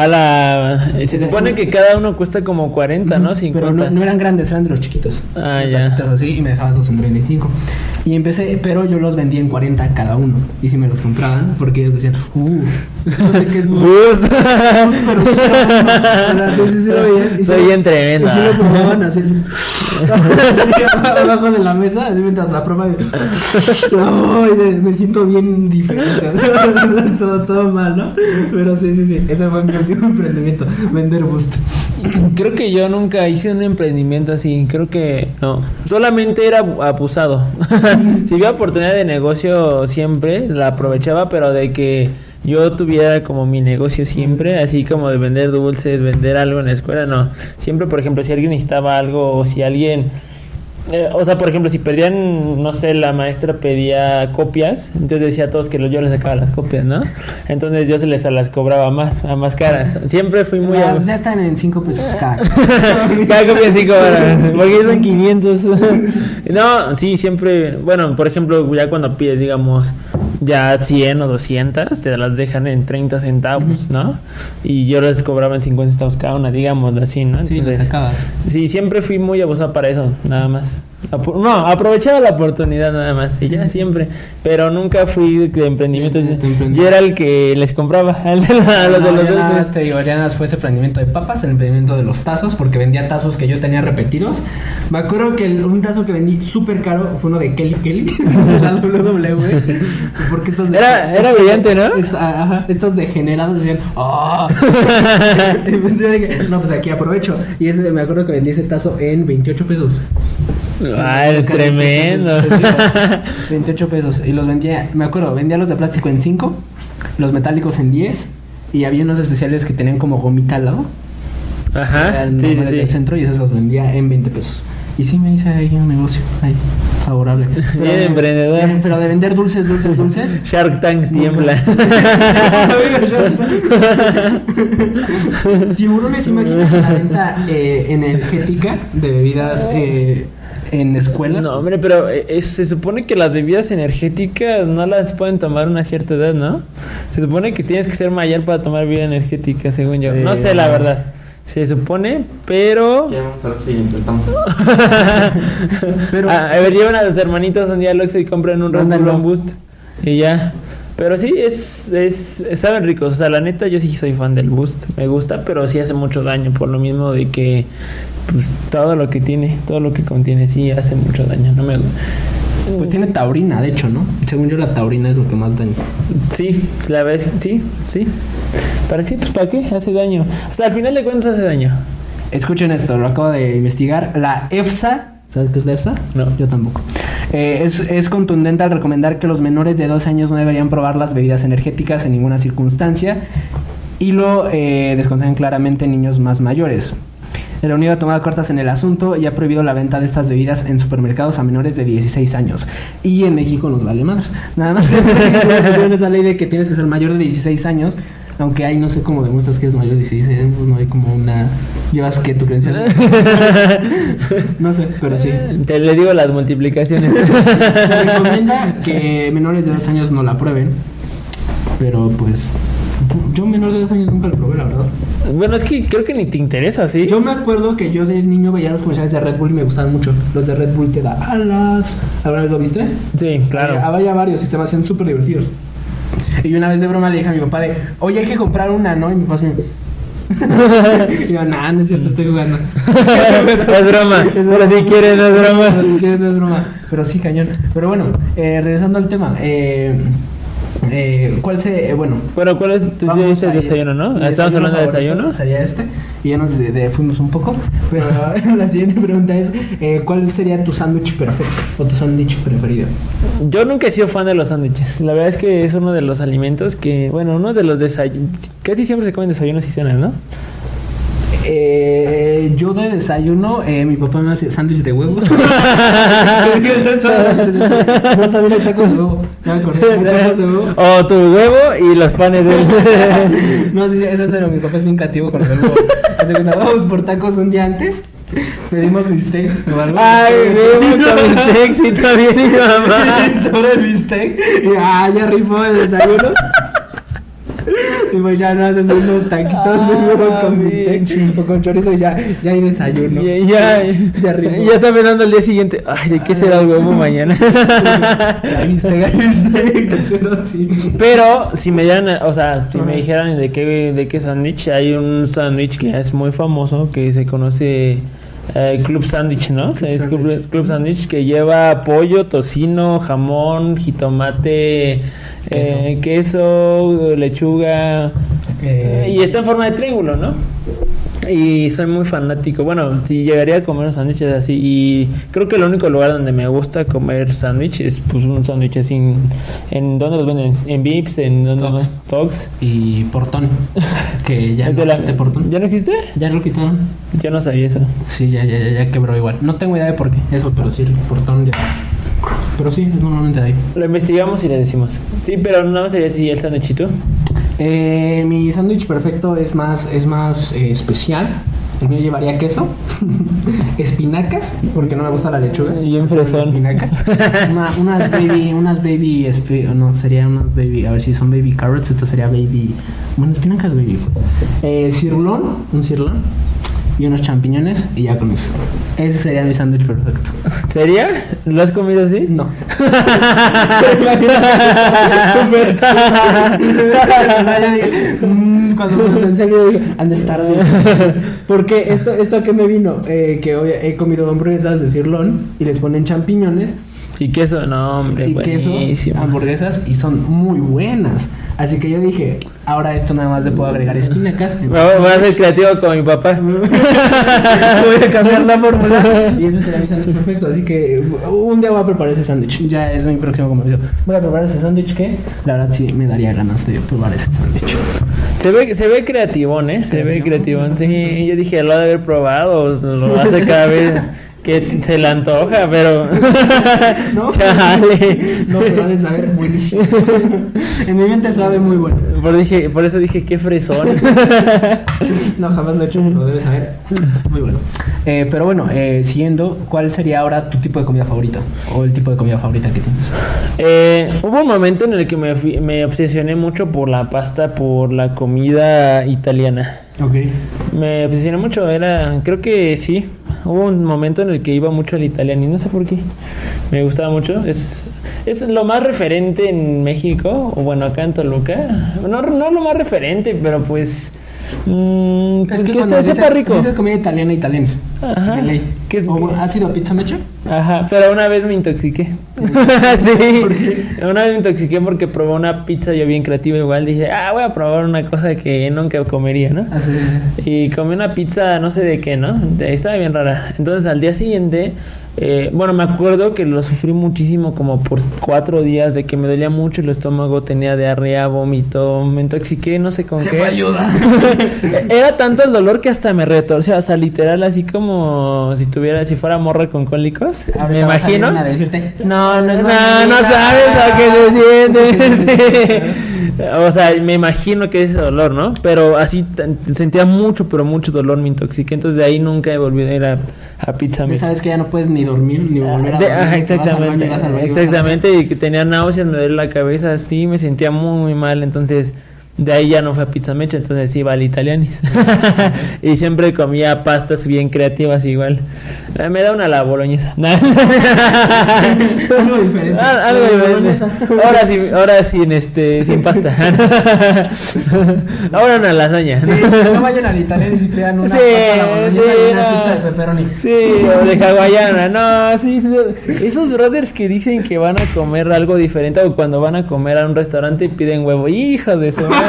La... Se supone que cada uno cuesta como 40, ¿no? 50. Pero no, no eran grandes, eran de los chiquitos. Ah, ya. así y me dejaban dos en 35. Y empecé, pero yo los vendía en 40 cada uno. Y si me los compraban, porque ellos decían, uh, no sé qué es. Boost. pero sí, sí, lo Soy bien tremenda. Y sí lo probaban así, abajo de la mesa, así mientras la prueba. me siento bien diferente. todo, todo mal, ¿no? Pero sí, sí, sí. Ese fue mi último emprendimiento: vender boost. Creo que yo nunca hice un emprendimiento así, creo que no. Solamente era abu- abusado. si había oportunidad de negocio siempre, la aprovechaba, pero de que yo tuviera como mi negocio siempre, así como de vender dulces, vender algo en la escuela, no. Siempre, por ejemplo, si alguien necesitaba algo o si alguien... eh, o sea, por ejemplo, si perdían, no sé, la maestra pedía copias, entonces decía a todos que yo les sacaba las copias, ¿no? Entonces yo se les las cobraba más, a más caras. Siempre fui muy... Las ya están en 5 pesos cada. cada copia 5 horas. Porque son 500. no, sí, siempre. Bueno, por ejemplo, ya cuando pides, digamos, ya 100 o 200, te las dejan en 30 centavos, ¿no? Y yo les cobraba en 50 centavos cada una, digamos así, ¿no? Sí, las Entonces, sí, siempre fui muy abusado para eso, nada más. No, aprovechaba la oportunidad nada más, y ya siempre. Pero nunca fui de emprendimiento. Yo era el que les compraba, al de la- los de los ya nada dulces. te digo, ya nada más fue ese emprendimiento de papas, el emprendimiento de los tazos, porque vendía tazos que yo tenía repetidos. Me acuerdo que el- un tazo que vendí súper caro fue uno de Kelly Kelly, de la WWE. Porque estos de- Era- era brillante, ¿no? Esta- ajá, estos degenerados decían, dije, no, pues aquí aprovecho. Y ese, me acuerdo que vendí ese tazo en 28 pesos. Ay, tremendo. 28 pesos. Y los vendía, me acuerdo, vendía los de plástico en 5, los metálicos en 10. Y había unos especiales que tenían como gomita al lado. Ajá, sí, sí, del sí. centro y esos los vendía en 20 pesos. Y sí me hice ahí un negocio, ahí, favorable. Bien emprendedor. pero de vender dulces, dulces, dulces. Shark Tank tiembla. Tiburones, imagínate la venta eh, energética de bebidas eh, en escuelas. No, hombre, pero eh, es- se supone que las bebidas energéticas no las pueden tomar a una cierta edad, ¿no? Se supone que tienes que ser mayor para tomar bebida energética, según yo. No Eh, sé, la verdad. Se supone, pero... Ya vamos a ver si intentamos. Pero- Ah, a ver, llevan a los hermanitos un día al Oxxo y compran un Red Bull Boost. Y ya. Pero sí, es, es, saben ricos. O sea, la neta, yo sí soy fan del Boost. Me gusta, pero sí hace mucho daño. Por lo mismo de que, pues, todo lo que tiene, todo lo que contiene, sí hace mucho daño. No me Pues tiene taurina, de hecho, ¿no? Según yo, la taurina es lo que más daña. Sí, la vez, sí, sí. Para sí, pues, ¿para qué? Hace daño. Hasta al final de cuentas hace daño. Escuchen esto, lo acabo de investigar. La EFSA, ¿sabes qué es la EFSA? No. Yo tampoco. Eh, es, es contundente al recomendar que los menores de 12 años no deberían probar las bebidas energéticas en ninguna circunstancia y lo eh, desconsejan claramente niños más mayores. El Unido ha tomado cartas en el asunto y ha prohibido la venta de estas bebidas en supermercados a menores de 16 años. Y en México nos vale más. Nada más pusieron esa ley de que tienes que ser mayor de 16 años. Aunque ahí no sé cómo demuestras que eres mayor de 16 años, no hay como una... ¿Llevas qué tu credencial? no sé, pero sí. Te le digo las multiplicaciones. Se recomienda que menores de 2 años no la prueben. Pero pues... Yo menor de 2 años nunca la probé, la verdad. bueno, es que creo que ni te interesa, ¿sí? Yo me acuerdo que yo de niño veía los comerciales de Red Bull y me gustaban mucho. Los de Red Bull te da alas. ¿Alguna vez lo viste? Sí, claro. Había, había varios y se me hacían súper divertidos. Y una vez de broma le dije a mi papá de, oye, hay que comprar una, ¿no? Y mi papá y yo, nah, no es cierto, estoy jugando. es broma. Pero si quieres, no es broma. Pero si quieres, no es broma. Pero sí, cañón. Pero bueno, eh, regresando al tema. Eh, eh, ¿Cuál se...? eh, bueno, Bueno, ¿cuál es tu dices desayuno, no? mi Estamos hablando de desayuno. Sería este. Y ya nos de- de- fuimos un poco. Pero la siguiente pregunta es: eh, ¿Cuál sería tu sándwich perfecto? O tu sándwich preferido. Yo nunca he sido fan de los sándwiches. La verdad es que es uno de los alimentos que, bueno, uno de los desayunos. Casi siempre se comen desayunos y cenas, ¿no? Eh, yo de desayuno, eh, mi papá me hace sándwich de huevo. no, también hay tacos de huevo. Ya me acordé, hay tacos de huevo. o tu huevo y los panes de. No, sí, eso es pero mi papá es bien creativo con el huevo. Vamos por tacos un día antes. Pedimos bistec o algo. Ay, huevo con bistec, sí, también mi mamá. sobre el bistec y ah, ya rifó el desayuno. Y pues ya no haces unos taquitos Ah, con o chorizo y ya, ya hay desayuno. Ya, ya, Ya está pensando el día siguiente. Ay, ¿de qué será el huevo mañana? Pero si me dieran, o sea, si me dijeran de qué, de qué sándwich, hay un sándwich que es muy famoso que se conoce eh, Club Sándwich, ¿no? Sea, es Club. Club Sándwich que lleva pollo, tocino, jamón, jitomate, eh, queso, lechuga Eh, y está en forma de triángulo, ¿no? Y soy muy fanático. Bueno, si llegaría a comer sándwiches así. Y creo que el único lugar donde me gusta comer sándwich es pues un sándwich así. En, ¿En dónde los venden? ¿En Vips? ¿En dónde? Togs. Y portón. Que ya ¿Es no de la- existe portón. ¿Ya no existe? Ya lo quitaron. Ya no sabía eso. Sí, ya, ya, ya, quebró igual. No tengo idea de por qué. Eso, pero sí, portón ya. Pero sí, es normalmente de ahí. Lo investigamos y le decimos. Sí, pero nada más sería así el sándwichito. Eh, mi sándwich perfecto es más, es más eh, especial. El mío llevaría queso, espinacas, porque no me gusta la lechuga. Y bien fresón. Espinaca. Una- unas baby, unas baby, no, sería unas baby, a ver si son baby carrots, esto sería baby, bueno, espinacas baby, pues. Eh, cirlón, un cirlón, y unos champiñones, y ya con eso. Ese sería mi sándwich perfecto. ¿Sería? ¿Lo has comido así? No. Cuando en serio digo, han de estar bien. Porque esto, esto que me vino, eh, que hoy he comido hamburguesas de cirlón y les ponen champiñones ¿Y queso? No, hombre, y queso, buenísimo. hamburguesas y son muy buenas. Así que yo dije, ahora esto nada más le puedo agregar espinacas. Voy a ser creativo con mi papá. Voy a cambiar la fórmula y ese será mi sándwich perfecto. Así que un día voy a preparar ese sándwich. Ya es mi próximo compromiso. Voy a preparar ese sándwich que la verdad sí me daría ganas de probar ese sándwich. Se ve, se ve creativón, ¿eh? Se ve Creativo. creativón. Sí, yo dije, lo ha de haber probado. Lo hace cada vez. Que se le antoja, pero. No, Chale. no, pero ha de saber buenísimo. en mi mente sabe muy bueno. Por, dije, por eso dije, qué fresón. No, jamás lo he hecho, lo debes saber. Muy bueno. Eh, pero bueno, eh, siguiendo, ¿cuál sería ahora tu tipo de comida favorita? O el tipo de comida favorita que tienes. Eh, hubo un momento en el que me, fui- me obsesioné mucho por la pasta, por la comida italiana. Ok. Me obsesioné mucho, era, creo que sí. Hubo un momento en el que iba mucho al italiano y no sé por qué. Me gustaba mucho. Es, es lo más referente en México, o bueno, acá en Toluca. No, no lo más referente, pero pues. Mm, pues que, cuando está, sepa dices- rico. dices comida italiana, italiana. Ajá. ¿Qué es- O, ¿Has ido a Pizza Mecha? Ajá, pero una vez me intoxiqué. sí, una vez me intoxiqué porque probé una pizza yo bien creativa igual. Dije, ah, voy a probar una cosa que nunca comería, ¿no? Ah, sí, sí, sí. Y comí una pizza, no sé de qué, ¿no? De- Estaba bien rara. Entonces al día siguiente, eh, bueno, me acuerdo que lo sufrí muchísimo, como por cuatro días, de que me dolía mucho el estómago, tenía diarrea, vómito, me intoxiqué, no sé con qué. ayuda. Era tanto el dolor que hasta me retorcía, o sea, literal, así como si tuviera, si fuera morra con cólicos. me imagino. una a decirte, No, no, no, no, sabes a qué se siente. O sea, me imagino que es ese dolor, ¿no? Pero así sentía mucho, pero mucho dolor, me intoxiqué. Entonces de ahí nunca volví a ir a, a Pizza Ya Mex. sabes que ya no puedes ni dormir ni volver a dormir. ajá, vas exactamente, vas exactamente, y que tenía náuseas, me dolía la cabeza, así, me sentía muy, muy mal, entonces de ahí ya no fue a Pizza Mecha, entonces iba al Italianis. y siempre comía pastas bien creativas igual. Eh, Me da una la boloñesa. Algo diferente. Ah, algo diferente. Ahora sí, ahora sin este, sin pasta. ahora una lasaña. Sí, no vayan al italiano y si pidan una Sí, pasta a la boloñesa sí, y una no. pizza de pepperoni. Sí, o de hawaiana, no, sí, esos brothers que dicen que van a comer algo diferente o cuando van a comer a un restaurante y piden huevo, hijo de su madre,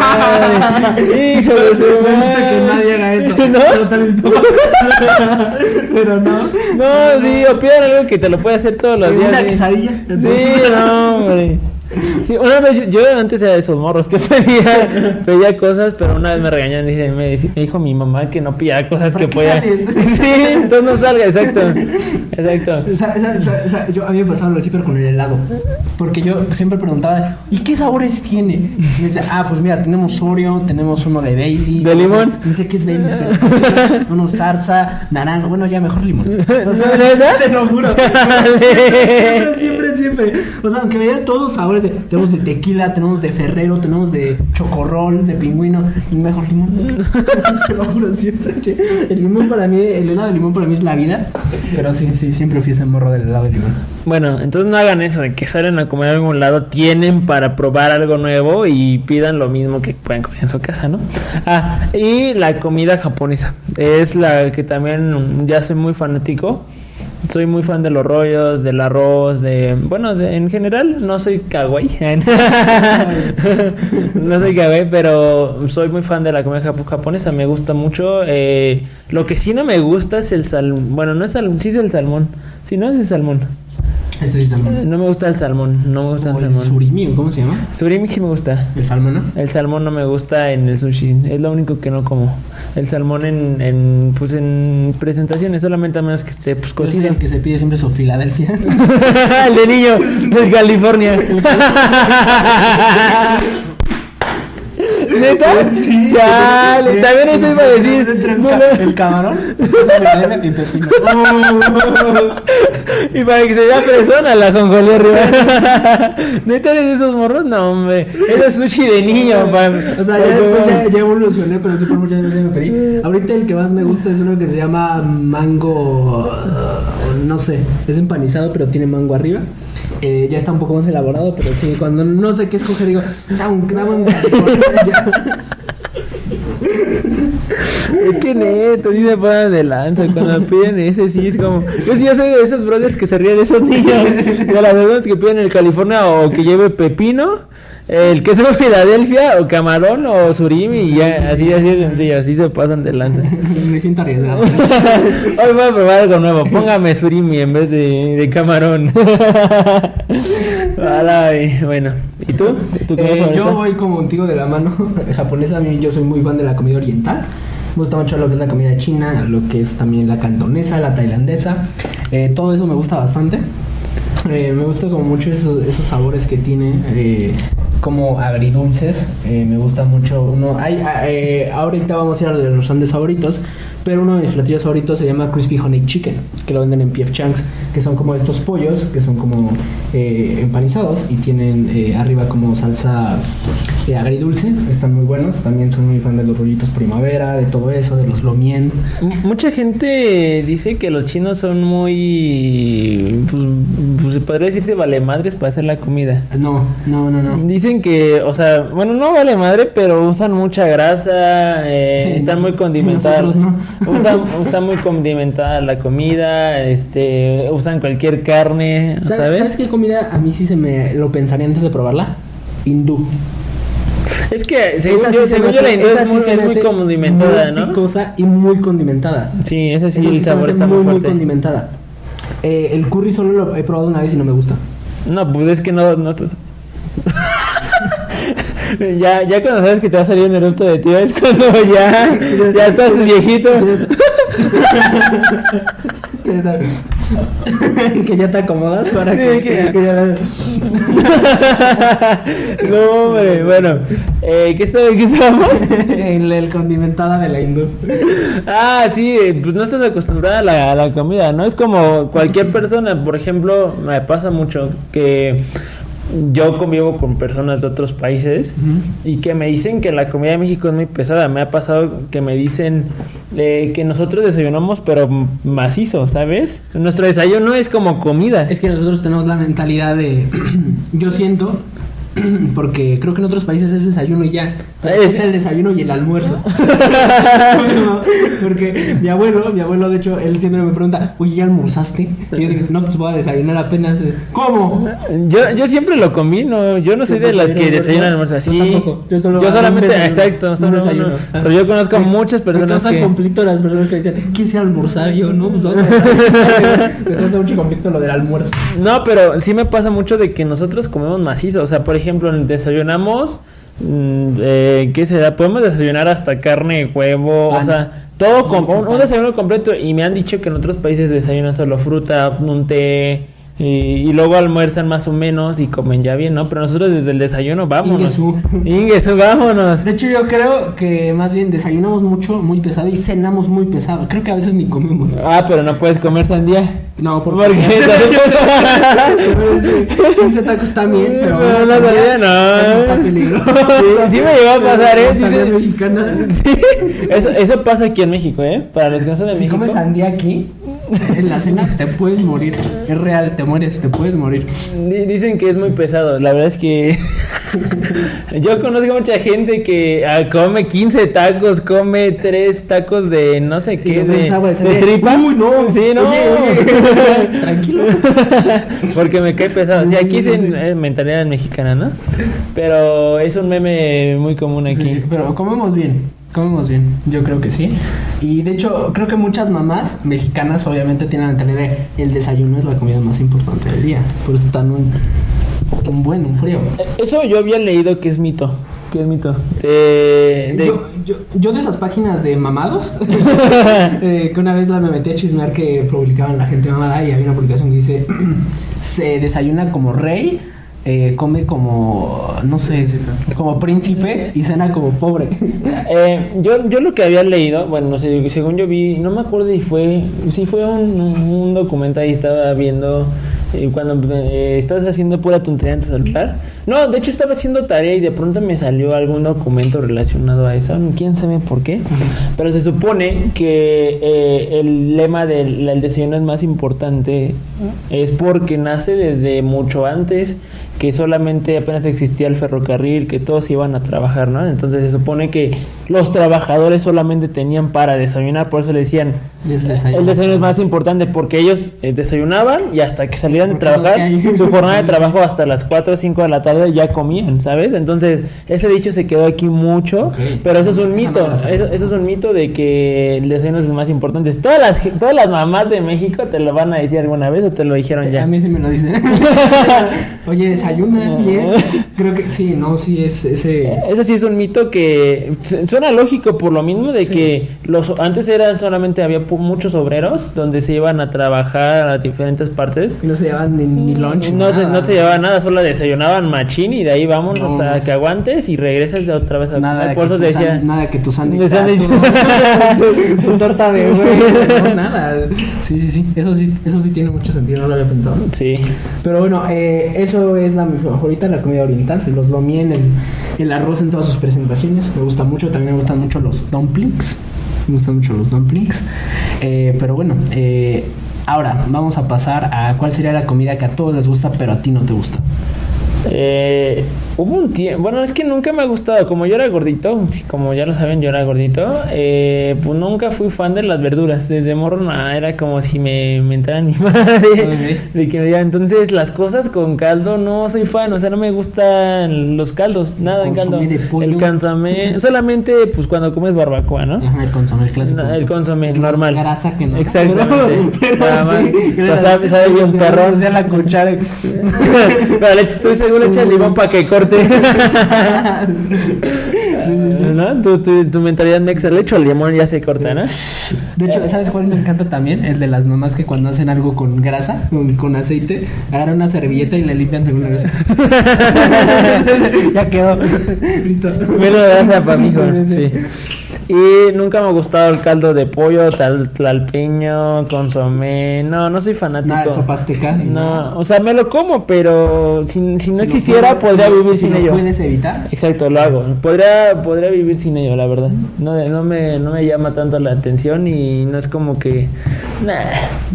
hijo de su Me gusta que nadie haga eso. ¿No? Pero también Pero no. No, sí, o pidan algo que te lo puede hacer todos los días. Una quesadilla. Sí, no, hombre. Sí, una vez yo, yo antes era de esos morros que pedía, pedía cosas, pero una vez me regañaron y me, me dijo mi mamá que no pidiera cosas ¿Para que podía. sales? Sí, entonces no salga, exacto. Exacto. Yo, a mí me pasaba lo siempre con el helado. Porque yo siempre preguntaba, ¿y qué sabores tiene? Y me dice, ah, pues mira, tenemos Oreo, tenemos uno de Baileys. ¿De no sé- limón? Me dice, ¿qué es Baileys? uno zarza, naranja. Bueno, ya mejor limón. O sea, ¿Neta? Te lo juro. Chale. Siempre, siempre, siempre. O sea, aunque veía todos los tenemos de tequila, tenemos de ferrero, tenemos de chocorrol, de pingüino. Y mejor limón. Siempre. El limón para mí, el helado de limón para mí es la vida. Pero sí, sí, siempre fui ese morro del helado de limón. Bueno, entonces no hagan eso de que salen a comer a algún lado, tienen para probar algo nuevo y pidan lo mismo que pueden comer en su casa, ¿no? Ah, y la comida japonesa. Es la que también ya soy muy fanático. Soy muy fan de los rollos, del arroz, de... Bueno, de- en general no soy kawaii. no soy kawaii, pero soy muy fan de la comida japo- japonesa. Me gusta mucho. eh, lo que sí no me gusta es el salmón. Bueno, no es salmón, sí es el salmón. Sí, no es el salmón. Este es salmón. No me gusta el salmón, no me gusta el el salmón. surimi, ¿o ¿cómo se llama? Surimi sí me gusta. El salmón, ¿no? El salmón no me gusta en el sushi, es lo único que no como. El salmón en, en pues en presentaciones, solamente a menos que esté pues cocido. el que se pide siempre es Filadelfia. el de niño, de California. ¿Neta? Sí. Chale, también eso iba a decir. El, No, ca- no. el camarón, y pepino. y para que se vea persona la jonjolí arriba. ¿Neta eres de esos morros? No, hombre. Eso es sushi de niño. O sea, ya después ya, ya evolucioné, pero sí por muchas veces me pedí. Ahorita el que más me gusta es uno que se llama mango. uh, no sé, es empanizado, pero tiene mango arriba. Eh, ya está un poco más elaborado, pero sí, cuando no sé qué escoger, digo, dame dame un. Es que neto, sí se pasan de lanza cuando piden ese, sí, es como... Yo sí, yo soy de esos brothers que se ríen de esos niños, de las personas que piden el California o que lleve pepino, el queso de Filadelfia o camarón o surimi y ya, así, así de sencillo, así se pasan de lanza. Me siento arriesgado. Hoy voy a probar algo nuevo, póngame surimi en vez de, de camarón. Bueno, ¿y tú? ¿Tu comida Eh, yo voy como contigo de la mano japonesa. A mí yo soy muy fan de la comida oriental. Me gusta mucho lo que es la comida china, lo que es también la cantonesa, la tailandesa. Eh, todo eso me gusta bastante. Eh, me gusta como mucho esos, esos sabores que tiene, eh, como agridulces. Eh, me gusta mucho uno. Hay, ah, eh, ahorita vamos a ir a los restaurantes favoritos, pero uno de mis platillos favoritos se llama Crispy Honey Chicken, que lo venden en PF Chunks, que son como estos pollos, que son como eh, empanizados y tienen eh, arriba como salsa eh, agridulce. Están muy buenos. También soy muy fan de los rollitos primavera, de todo eso, de los lomien. Mucha gente dice que los chinos son muy. Pues, pues se podría decirse vale madres para hacer la comida. No, no, no, no. Dicen que, o sea, bueno, no vale madre, pero usan mucha grasa, eh, están muy condimentadas. Usan, está muy condimentada la comida, este, usan cualquier carne. ¿sabes? ¿Sabes qué comida a mí sí se me lo pensaría antes de probarla? Hindú. Es que, según Esa yo, sí se según yo, la hace- es sí muy, es muy condimentada, muy ¿no? picosa y muy condimentada. Sí, esa sí, Esa el sabor está muy, muy muy fuerte. condimentada. Eh, el curry solo lo he probado una vez y no me gusta. No, pues es que no, no estás... ya, ya cuando sabes que te va a salir un erupto de tío es cuando ya, ya estás viejito. Que ya- te acomodas para Sí, que, que- que ya- no, hombre, bueno, eh, ¿qué, está- ¿qué estábamos? el, el condimentada de la hindú. Ah, sí, eh, pues no estás acostumbrada a la, a la comida, ¿no? Es como cualquier persona, por ejemplo, me pasa mucho que yo convivo con personas de otros países y que me dicen que la comida de México es muy pesada. Me ha pasado que me dicen eh, que nosotros desayunamos pero macizo, ¿sabes? Nuestro desayuno es como comida. Es que nosotros tenemos la mentalidad de. yo siento. Porque creo que en otros países es desayuno y ya. Es- el desayuno y el almuerzo. No, porque mi abuelo, mi abuelo, de hecho, él siempre me pregunta, oye, ¿ya almorzaste? Y yo digo, no, pues voy a desayunar apenas. ¿Cómo? Yo, yo siempre lo combino, yo no soy de las que desayunan almuerzan Yo así. tampoco, yo solo- solamente, un desayuno, exacto, un solo desayuno. uno. Pero yo conozco a muchas Me personas causa que... conflicto las personas que dicen, quise almorzar. Yo, no, pues vamos a. Me causa mucho conflicto lo del almuerzo. No, pero sí me pasa mucho de que nosotros comemos macizo. O sea, por ejemplo, desayunamos. mm, eh, ¿Qué será? Podemos desayunar hasta carne, huevo, Pan. o sea, todo con un, un desayuno completo. Y me han dicho que en otros países desayunan solo fruta, un té. Y, y luego almuerzan más o menos y comen ya bien, ¿no? Pero nosotros desde el desayuno, vámonos. Ingesu. Ingesu, vámonos. De hecho, yo creo que más bien desayunamos mucho, muy pesado y cenamos muy pesado. Creo que a veces ni comemos. Ah, pero no puedes comer sandía. No, ¿Por porque qué? 15 tacos también, pero No, no sandía, sabía, no. Eso está peligroso. Sí, sí me llegó a pasar, ¿eh? Dice- mexicana. Sí, eso, eso pasa aquí en México, ¿eh? Para los que no son de Si México. comes sandía aquí, en la cena te puedes morir. Es real, te mueres, te puedes morir. Di- Dicen que es muy pesado. La verdad es que yo conozco mucha gente que ah, come 15 tacos, come 3 tacos de no sé qué, no de, de tripa. Uy, no. Sí, no. Oye, oye. Tranquilo. Porque me cae pesado. Sí, aquí es eh, mentalidad mexicana, ¿no? Pero es un meme muy común aquí. Sí, pero comemos bien, comemos bien, yo creo que sí. Y de hecho, creo que muchas mamás mexicanas obviamente tienen la mentalidad de el desayuno es la comida más importante del día. Por eso están un, un buen, un frío. Eso yo había leído que es mito. Que es mito. De, de- Yo, yo, yo de esas páginas de mamados, eh, que una vez la me metí a chismear que publicaban la gente mamada y había una publicación que dice, se desayuna como rey, eh, come como, no sé, como príncipe y cena como pobre. Eh, yo, yo lo que había leído, bueno, no sé, según yo vi, no me acuerdo si fue, si fue un, un documento ahí, estaba viendo, eh, cuando eh, estás haciendo pura tontería en tu celular. No, de hecho estaba haciendo tarea y de pronto me salió algún documento relacionado a eso, quién sabe por qué, pero se supone que eh, el lema del el desayuno es más importante es porque nace desde mucho antes que solamente apenas existía el ferrocarril, que todos iban a trabajar, ¿no? Entonces se supone que los trabajadores solamente tenían para desayunar, por eso le decían, El desayuno. el desayuno es más importante porque ellos eh, desayunaban y hasta que salían de trabajar, su jornada de trabajo hasta las 4 o 5 de la tarde ya comían, ¿sabes? Entonces ese dicho se quedó aquí mucho, pero eso es un mito, eso, eso es un mito de que el desayuno es más importante. Todas las, todas las mamás de México te lo van a decir alguna vez o te lo dijeron ya. A mí sí me lo dicen. Oye, desayuna bien. Creo que sí, no, sí, es ese. Ese sí es un mito que su- suena lógico por lo mismo de que los antes eran solamente había muchos obreros donde se iban a trabajar a diferentes partes. Y no se llevan ni, ni lunch. No se, no se llevaba nada, solo desayunaban machín y de ahí vamos No, hasta no. que aguantes y regresas ya otra vez a Nada de, Por eso decía. nada que tu sándwich. De ah, tu- torta de. No, nada. Sí, sí, sí. Eso sí, eso sí tiene mucho sentido, no lo había pensado. Sí. Pero bueno, eh, eso es la mi favorita, la comida oriental. Los lomi en el, arroz en todas sus presentaciones. Me gusta mucho. También me gustan mucho los dumplings. Me gustan mucho los dumplings. Eh, pero bueno, eh, ahora vamos a pasar a cuál sería la comida que a todos les gusta, pero a ti no te gusta. Eh, hubo un tiempo, bueno, es que nunca me ha gustado, como yo era gordito, como ya lo saben, yo era gordito, eh, pues nunca fui fan de las verduras, desde morro nah, era como si me, me entrara mi madre, de que diga, entonces las cosas con caldo no soy fan, o sea, no me gustan los caldos, nada en caldo, el consomé, solamente pues cuando comes barbacoa, ¿no? Ajá, el consomé, el clásico. No, el consomé Es normal. grasa que no. Exactamente. Pero Nada sí. Sabe, sabe bien perrón. la cuchara. Pero le tú seguro le echas limón para que corte. ¿No? Tu, tu, tu mentalidad mexa le echo el limón ya se corta, ¿no? De hecho, ¿sabes cuál me encanta también? El de las mamás que cuando hacen algo con grasa, con, con aceite, agarran una servilleta y le limpian según la grasa. ya quedó. Listo. Menos grasa para mi hijo, sí. Y nunca me ha gustado el caldo de pollo, tal, tlalpeño, consomé. No, no soy fanático. Nada sopa azteca. No, o sea, me lo como, pero si, si no Si existiera, puedes- podría si vivir si sin lo ello. puedes evitar? Exacto, lo hago. Podría, podría vivir sin ello, la verdad. No, no, me, no me llama tanto la atención y no es como que... Nah,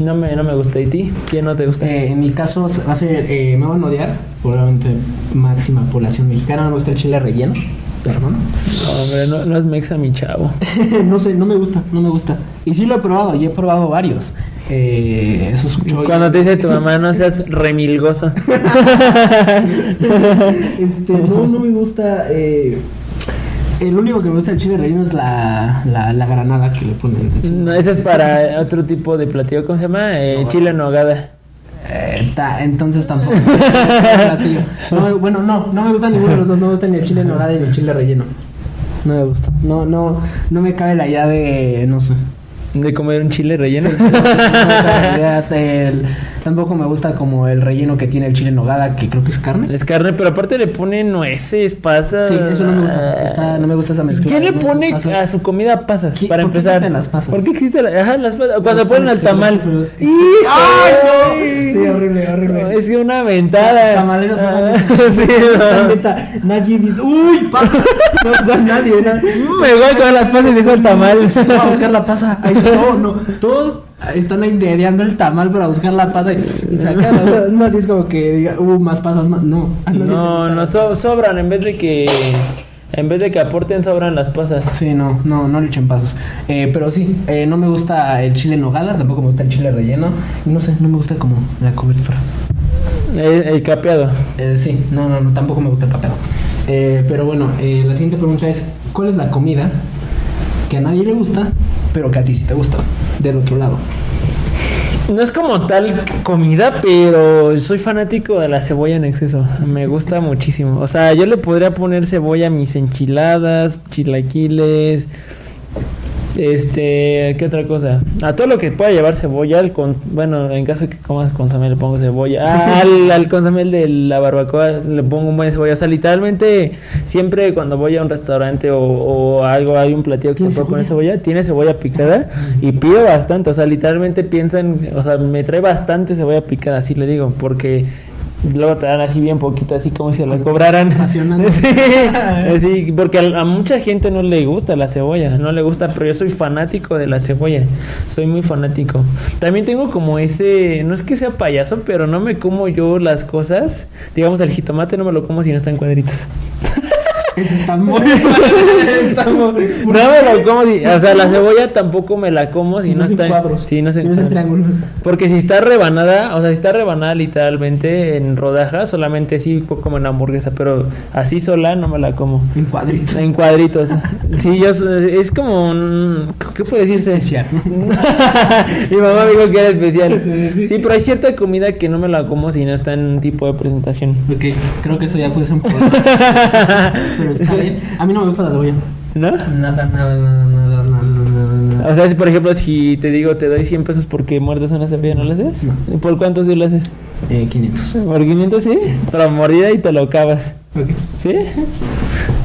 no me, no me gusta. ¿Y ti? ¿Quién no te gusta? Eh, en mi caso va a ser, eh, me van a odiar, probablemente máxima población mexicana, no me gusta el chile relleno, perdón. Hombre, no, no es mexa mi chavo. no sé, no me gusta, no me gusta. Y sí lo he probado, y he probado varios. Eh, esos Cuando te dice tu mamá, no seas remilgoso. este, no, no me gusta. Eh, el único que me gusta del chile relleno es la, la, la granada que le ponen. No, ese es para otro tipo de platillo. ¿Cómo se llama? Eh, chile en nogada. Eh, ta- entonces tampoco. Bueno, no, no me gusta ninguno de los dos. No me gusta ni el chile en nogada ni el chile relleno. No me gusta. No, no, no me cabe la idea de, no sé. De comer un chile relleno. Sí, no la idea del- tampoco me gusta como el relleno que tiene el chile en nogada, que creo que es carne. Es carne, pero aparte le ponen nueces, pasas. Sí, eso no me gusta. Está- no me gusta esa mezcla ¿Quién le pone a su comida pasas? ¿Qui- Para por qué empezar. existen las pasas? ¿Por qué existen las, ajá, las pasas? Cuando No ponen al tamal. ¡Ay, no! Sí, horrible, horrible. Es que una ventada. Tamaleros no Ah, sí, La no. nadie dice, uy, pasa. No está nadie, na- Me voy a comer las pasas y dijo el tamal. Vamos a buscar la pasa. Ahí no, no. Todos están ideando el tamal para buscar la pasa y, y sacar. O sea, no es como que diga, uh, más pasas, más. No. No, no, so- sobran en vez de que. En vez de que aporten, sobran las pasas. Sí, no, no, no le echen pasos. Eh, pero sí, eh, no me gusta el chile en nogada, tampoco me gusta el chile relleno. No sé, no me gusta como la cobertura. El, el capeado. Eh, sí, no, no, no, tampoco me gusta el papel. Eh, pero bueno, eh, la siguiente pregunta es: ¿Cuál es la comida que a nadie le gusta, pero que a ti sí te gusta? Del otro lado. No es como tal comida, pero soy fanático de la cebolla en exceso. Me gusta muchísimo. O sea, yo le podría poner cebolla a mis enchiladas, chilaquiles. Este, ¿qué otra cosa? A todo lo que pueda llevar cebolla, al con, bueno, en caso de que comas consomé le pongo cebolla. Al, al consomé de la barbacoa le pongo un buen cebolla. O sea, literalmente siempre cuando voy a un restaurante o, o algo, hay un platillo que se ¿Tiene puede poner cebolla, tiene cebolla picada y pido bastante. O sea, literalmente piensan, o sea, me trae bastante cebolla picada, así le digo, porque luego te dan así bien poquito, así como si la cobraran. sí, porque a, a mucha gente no le gusta la cebolla, no le gusta, pero yo soy fanático de la cebolla, soy muy fanático. También tengo como ese, no es que sea payaso, pero no me como yo las cosas, digamos el jitomate no me lo como si no está en cuadritos. Eso está muy está No me la como, si- o sea, la cebolla tampoco me la como si, Si no no es en está cuadros. Sí, no es en Si no es en triángulos. Porque si está rebanada, o sea, si está rebanada literalmente en rodajas, solamente sí como en hamburguesa, pero así sola no me la como. En cuadritos. En cuadritos. Sí, yo es como un ¿qué puede decirse? Especial. Mi mamá me dijo que era especial. Sí, sí, sí. Sí, pero hay cierta comida que no me la como si no está en un tipo de presentación. Ok, creo que eso ya puede ser un problema. Pero está bien. A mí no me gusta la cebolla. ¿No? Nada, nada, nada, nada, nada, nada, nada. O sea, si, por ejemplo, si te digo te doy 100 pesos porque muerdes una cebolla, ¿no lo haces? No. ¿Por cuánto sí lo haces? Eh, 500. ¿Por 500 sí? Pero mordida y te lo acabas. Ok. ¿Sí?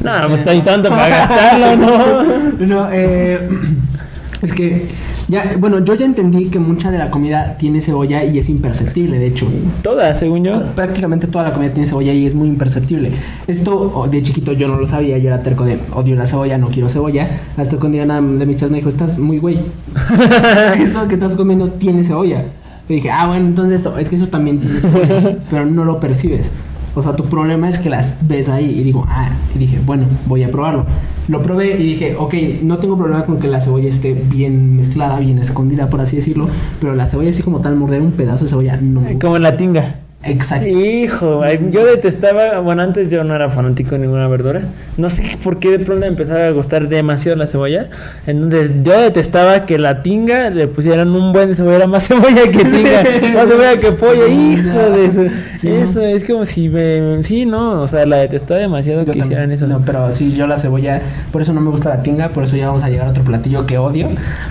No, pues está tanto para gastarlo, ¿no? No, eh, es que ya, bueno, yo ya entendí que mucha de la comida tiene cebolla y es imperceptible, de hecho. Todas, según yo. Prácticamente toda la comida tiene cebolla y es muy imperceptible. Esto oh, de chiquito yo no lo sabía, yo era terco de odio la cebolla, no quiero cebolla. Hasta que un día una de mis tías me dijo, estás muy güey. eso que estás comiendo tiene cebolla. Y dije, ah, bueno, entonces esto, es que eso también tiene cebolla, pero no lo percibes. O sea, tu problema es que las ves ahí y digo, ah, y dije, bueno, voy a probarlo. Lo probé y dije, ok, no tengo problema con que la cebolla esté bien mezclada, bien escondida, por así decirlo, pero la cebolla así como tal, morder un pedazo de cebolla, no. me gusta. Como en la tinga. Exacto. Hijo, yo detestaba, bueno, antes yo no era fanático de ninguna verdura. No sé por qué de pronto empezaba a gustar demasiado la cebolla. Entonces yo detestaba que la tinga le pusieran un buen cebolla, más cebolla que tinga, más cebolla que pollo, hijo de su- Sí, Eso ¿no? es como si me... Sí, no, o sea, la detestaba demasiado Yo que hicieran también. eso. No, pero sí, yo la cebolla, por eso no me gusta la tinga, por eso ya vamos a llegar a otro platillo que odio,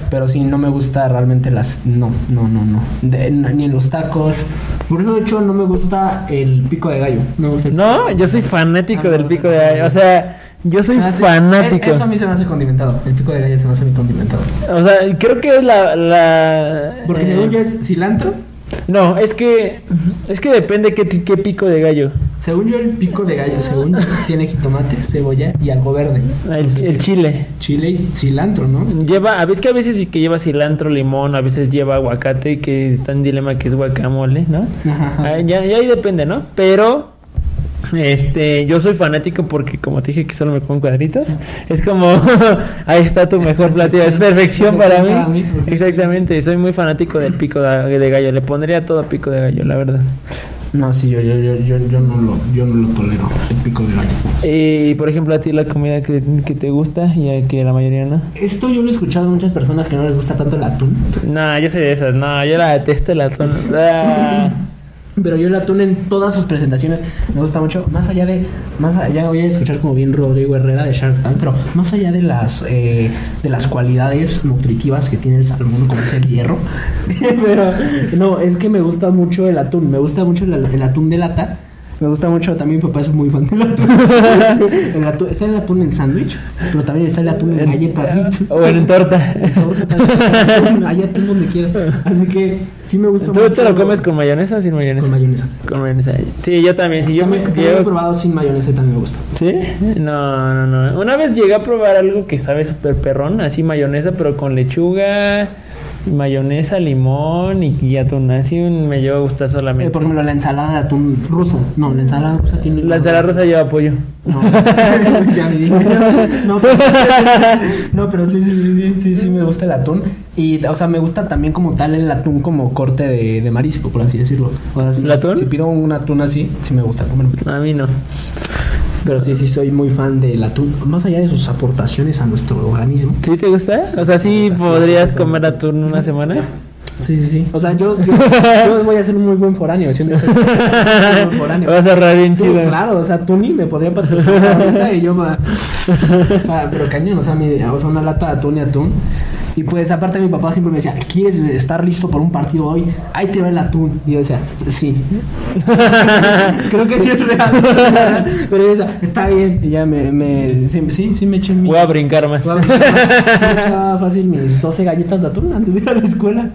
pero sí, no me gusta realmente las... No, no, no, no. De- ni en los tacos. Por eso, de hecho, no me gusta el pico de gallo. No, me gusta el No, yo soy fanático Ah, del pico de gallo. O sea, yo soy hace- fanático. e- Eso a mí se me hace condimentado. El pico de gallo se me hace muy condimentado. O sea, creo que es la... la Porque eh, según yo es cilantro. No, es que... Es que depende qué, qué pico de gallo. Según yo, el pico de gallo, según yo, tiene jitomate, cebolla y algo verde. El, el chile. Chile y cilantro, ¿no? Lleva, a veces que a veces sí que lleva cilantro, limón, a veces lleva aguacate, que está en dilema que es guacamole, ¿no? Ajá, ajá. Ah, ya, ya ahí depende, ¿no? Pero este, yo soy fanático porque como te dije que solo me como cuadritos, es como ahí está tu mejor platillo, es perfección para mí. Exactamente, soy muy fanático del pico de, de gallo, le pondría todo pico de gallo, la verdad. No, sí, yo, yo, yo, yo, yo no lo, yo no lo tolero, el pico de gallo. Y por ejemplo a ti la comida que, que te gusta y a que la mayoría no. Esto yo lo he escuchado a muchas personas que no les gusta tanto el atún. No, yo soy de esas, no, yo la detesto el atún. Pero yo el atún en todas sus presentaciones me gusta mucho. Más allá de. Más allá voy a escuchar como bien Rodrigo Herrera de Shark Tank. Pero más allá de las eh, de las cualidades nutritivas que tiene el salmón, como es el hierro. pero no, es que me gusta mucho el atún. Me gusta mucho el, el atún de lata. Me gusta mucho, también mi papá es muy fan del atún. El atún- está el atún en sándwich, pero también está el atún en galleta Ritz. O en torta. Hay atún donde quieras. Así que sí me gusta ¿Tú mucho. te lo comes con mayonesa o sin mayonesa? Con mayonesa. Con mayonesa. Sí, yo también. Si yo me También- también he probado sin mayonesa también me gusta. ¿Sí? No, no, no. Una vez llegué a probar algo que sabe súper perrón, así mayonesa, pero con lechuga, mayonesa, limón y, y atún. Así un- me lleva a gustar Eh, solamente. por ejemplo, la ensalada de atún rusa. No, la ensalada rusa tiene. La ensalada rosa lleva pollo. No, ya me dije. No, pero, no, pero sí, sí, sí, sí, sí, sí, me gusta el atún. Y, o sea, me gusta también como tal el atún como corte de, de marisco, por así decirlo. O sea, si, ¿El atún? si pido un atún así, sí me gusta comer. A mí no. Pero sí, sí, soy muy fan del atún. Más allá de sus aportaciones a nuestro organismo. ¿Sí te gusta? O sea, ¿sí podrías comer atún una semana? Sí, sí, sí. O sea, yo, yo, yo voy a ser un muy buen foráneo. Siempre soy un muy buen foráneo. Vas a ahorrar bien Sí, chido. claro, o sea, Tuni me podría patrocinar ahorita y yo va. O sea, pero cañón, o sea, mi, o sea, una lata de atún y atún. Y pues aparte mi papá siempre me decía, ¿quieres estar listo para un partido hoy? Ahí te va el atún. Y yo decía, sí. Creo que sí es real. pero yo decía, está bien. Y ya me, me sí, sí, me eché mi... Voy a brincar más. Voy a brincar. Sí me echaba fácil mis 12 galletas de atún antes de ir a la escuela.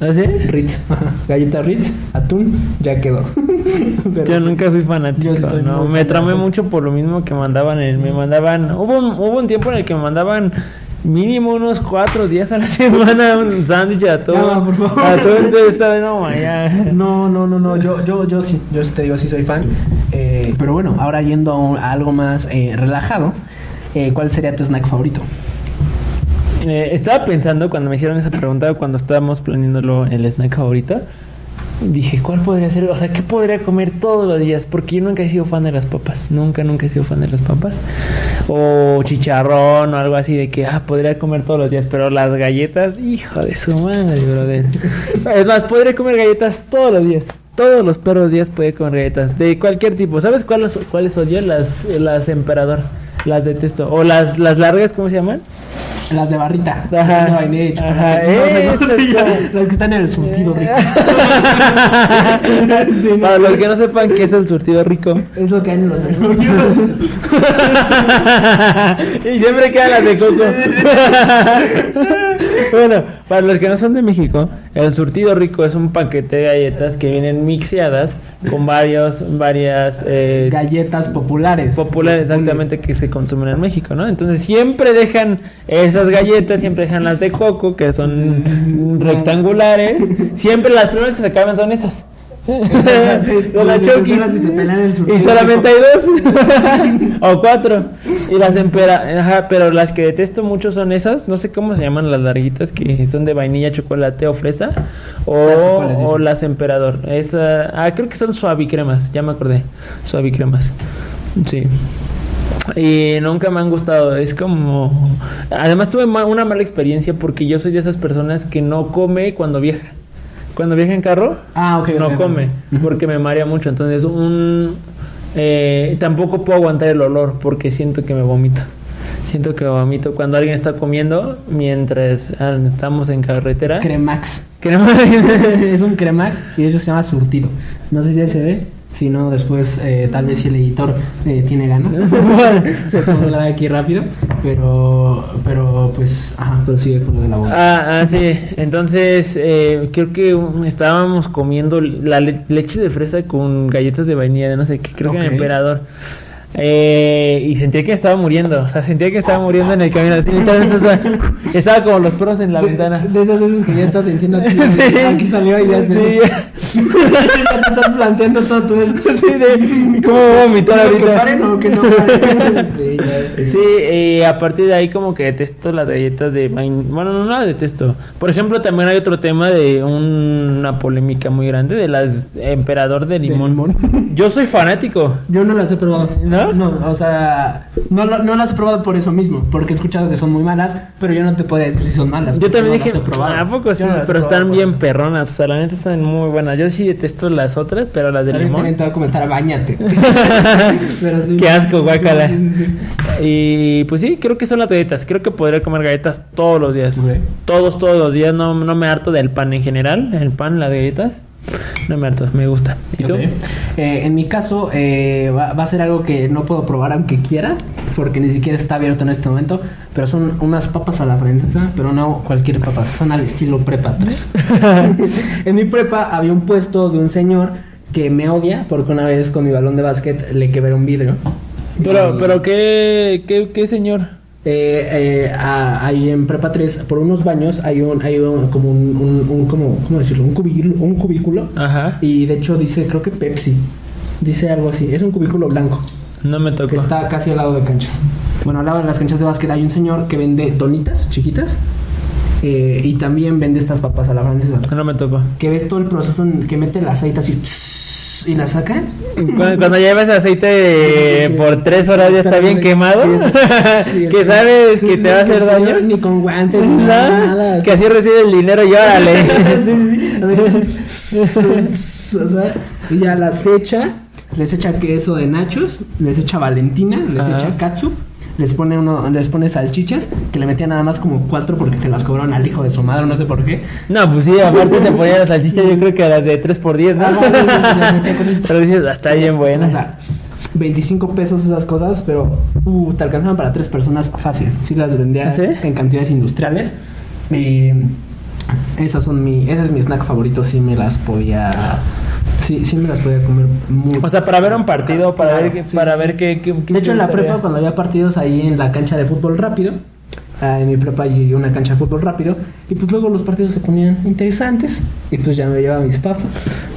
¿Ah, sí? Ritz, galleta Ritz, atún, ya quedó. Pero Yo nunca fui fanático, Yo sí no, me tramé mucho por lo mismo que mandaban, en- me mandaban, hubo hubo un tiempo en el que me mandaban mínimo unos cuatro días a la semana un sándwich de atún. Ya, por favor. Atún, entonces está no. No, no, no, no, yo, yo, yo sí, yo sí te digo, sí soy fan. Eh, pero bueno, ahora yendo a, un- a algo más eh, relajado, eh, ¿cuál sería tu snack favorito? Eh, estaba pensando cuando me hicieron esa pregunta, cuando estábamos planeándolo el snack favorito, dije, ¿cuál podría ser? O sea, ¿qué podría comer todos los días? Porque yo nunca he sido fan de las papas, nunca, nunca he sido fan de las papas. O chicharrón o algo así de que, ah, podría comer todos los días, pero las galletas, hijo de su madre, brother. Es más, podría comer galletas todos los días. Todos los perros días puede comer galletas, de cualquier tipo. ¿Sabes cuáles, cuáles odio? Las, las emperador. Las detesto. O las, las largas, ¿cómo se llaman? Las de barrita. Ajá. Las de No que están en el surtido rico. Sí, no. Para los que no sepan qué es el surtido rico. Es lo que hay en los menús. y siempre quedan las de coco. bueno, para los que no son de México, el surtido rico es un paquete de galletas que vienen mixeadas con varios, varias eh, Galletas populares. populares exactamente que se consumen en México, ¿no? Entonces siempre dejan esas galletas, siempre dejan las de coco que son rectangulares, siempre las primeras que se acaban son esas. de la sí, Chokis. y solamente hay dos. O cuatro. Y las empera ajá, pero las que detesto mucho son esas. No sé cómo se llaman las larguitas que son de vainilla chocolate o fresa. O, las emperador. Esa ah creo que son suavicremas ya me acordé. Suavicremas sí. Y nunca me han gustado, es como... Además tuve una mala experiencia porque yo soy de esas personas que no come cuando viaja. Cuando viaja en carro, Ah, no come porque me marea mucho. Entonces, un eh, tampoco puedo aguantar el olor porque siento que me vomito. Siento que vomito cuando alguien está comiendo mientras ah, estamos en carretera. Cremax. No- es un Cremax y eso se llama surtido. No sé si ahí se ve. Si no, después eh, tal vez si el editor eh, tiene ganas, se pondrá aquí rápido. Pero, pero pues, ajá, pero sigue con lo de la boda. Ah, ah, sí. Entonces, eh, creo que estábamos comiendo la le- leche de fresa con galletas de vainilla, de no sé qué, creo que Ok. Emperador. Eh, y sentía que estaba muriendo, o sea, sentía que estaba muriendo en el camino. así, literalmente, o sea, estaba como los perros en la de, ventana. de esas veces que ya estás sintiendo aquí, Sí. aquí salió y ya se Sí. ya te estás planteando todo tu Sí, de, ¿Cómo voy a vomitar que paren o que no paren. Sí, ya. Sí, eh, a partir de ahí como que detesto las galletas de Bueno, no, no las detesto. Por ejemplo, también hay otro tema de un- una polémica muy grande de las emperador de limón. limón. Yo soy fanático. Yo no las he probado. ¿No? No, o sea, no, lo- no las he probado por eso mismo, porque he escuchado que son muy malas, pero yo no te podría decir si son malas. Yo también no dije, las he probado. ¿a poco sí? No pero están bien eso. perronas, o sea, la neta están muy buenas. Yo sí detesto las otras, pero las de También, limón. también te voy a comentar, bañate. Pero sí. Qué asco, guácala. Sí, sí, sí. Y pues sí, creo que son las galletas. Creo que podría comer galletas todos los días. Todos, todos los días. No, no me harto del pan en general. El pan, las galletas. No me harto, me gusta. ¿Y tú? Eh, en mi caso, eh, va, va a ser algo que no puedo probar aunque quiera, porque ni siquiera está abierto en este momento. Pero son unas papas a la francesa, pero no cualquier papas, son al estilo Prepa 3. en mi prepa había un puesto de un señor que me odia porque una vez con mi balón de básquet le quebré un vidrio. Pero, Y- pero ¿qué, qué, qué señor? Eh, eh, a- ahí en Prepa 3, por unos baños, hay un, hay un, como un, un- un- como, ¿cómo decirlo? Un cubículo, un cubículo. Ajá. Y de hecho dice, creo que Pepsi. Dice algo así. Es un cubículo blanco No me que tocó. está casi al lado de canchas. Bueno, al lado de las canchas de básquet hay un señor que vende donitas chiquitas. eh, y también vende estas papas a la francesa. No me tocó. Que ves todo el proceso en que mete el aceite así y la saca. Cuando, cuando llevas aceite por tres horas ya está bien quemado. Sí, que sí. sabes que Sí, te va a hacer daño. Ni con guantes, ni nada. que así recibe el dinero y órale. O sea, y ya las echa, les echa queso de nachos, les echa valentina, les Ajá. echa katsu, les pone uno, les pone salchichas, que le metía nada más como cuatro porque se las cobraron al hijo de su madre, no sé por qué. No, pues sí, aparte te ponía las salchichas, yo creo que a las de 3x10, ¿no? Ajá, sí, sí, sí, las metía con- Pero dices, "Ah, está bien O buena. sea, 25 pesos esas cosas, pero uh, te alcanzaban para tres personas fácil. Sí las vendía ¿Ah, sí? en cantidades industriales. Y esas son mi, ese es mi snack favorito, sí me las podía sí, sí me las podía comer muy O sea, para ver un partido, para Claro, ver, sí, para sí. ver qué, qué- qué De hecho en la prepa cuando había partidos ahí en la cancha de fútbol rápido, Ah, en mi prepa a una cancha de fútbol rápido y pues luego los partidos se ponían interesantes y pues ya me llevaba mis papas,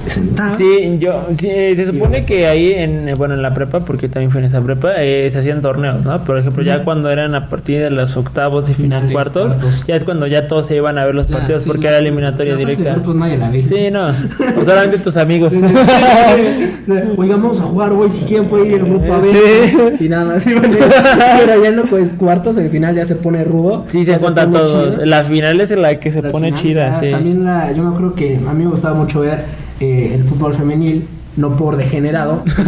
sentaba. Sí, yo, sí, eh, se supone que ahí, en, bueno, en la prepa, porque también fue en esa prepa, eh, se hacían torneos, ¿no? Por ejemplo, ya cuando eran a partir de los octavos y final Finales, cuartos, cuartos. ya es cuando ya todos se iban a ver los partidos sí, porque era eliminatoria la directa. grupos nadie la. Sí, no, o solamente tus amigos. Oigan, vamos a jugar, güey, si quieren puede ir el grupo a ver. Sí. Y nada más. Pero ya en lo que es cuartos, el final ya se pone rudo. Sí, ya se junta todo. La final es la que se Las pone finales, chida, ah, sí. También la, yo me acuerdo que a mí me gustaba mucho ver eh, el fútbol femenil, no por degenerado.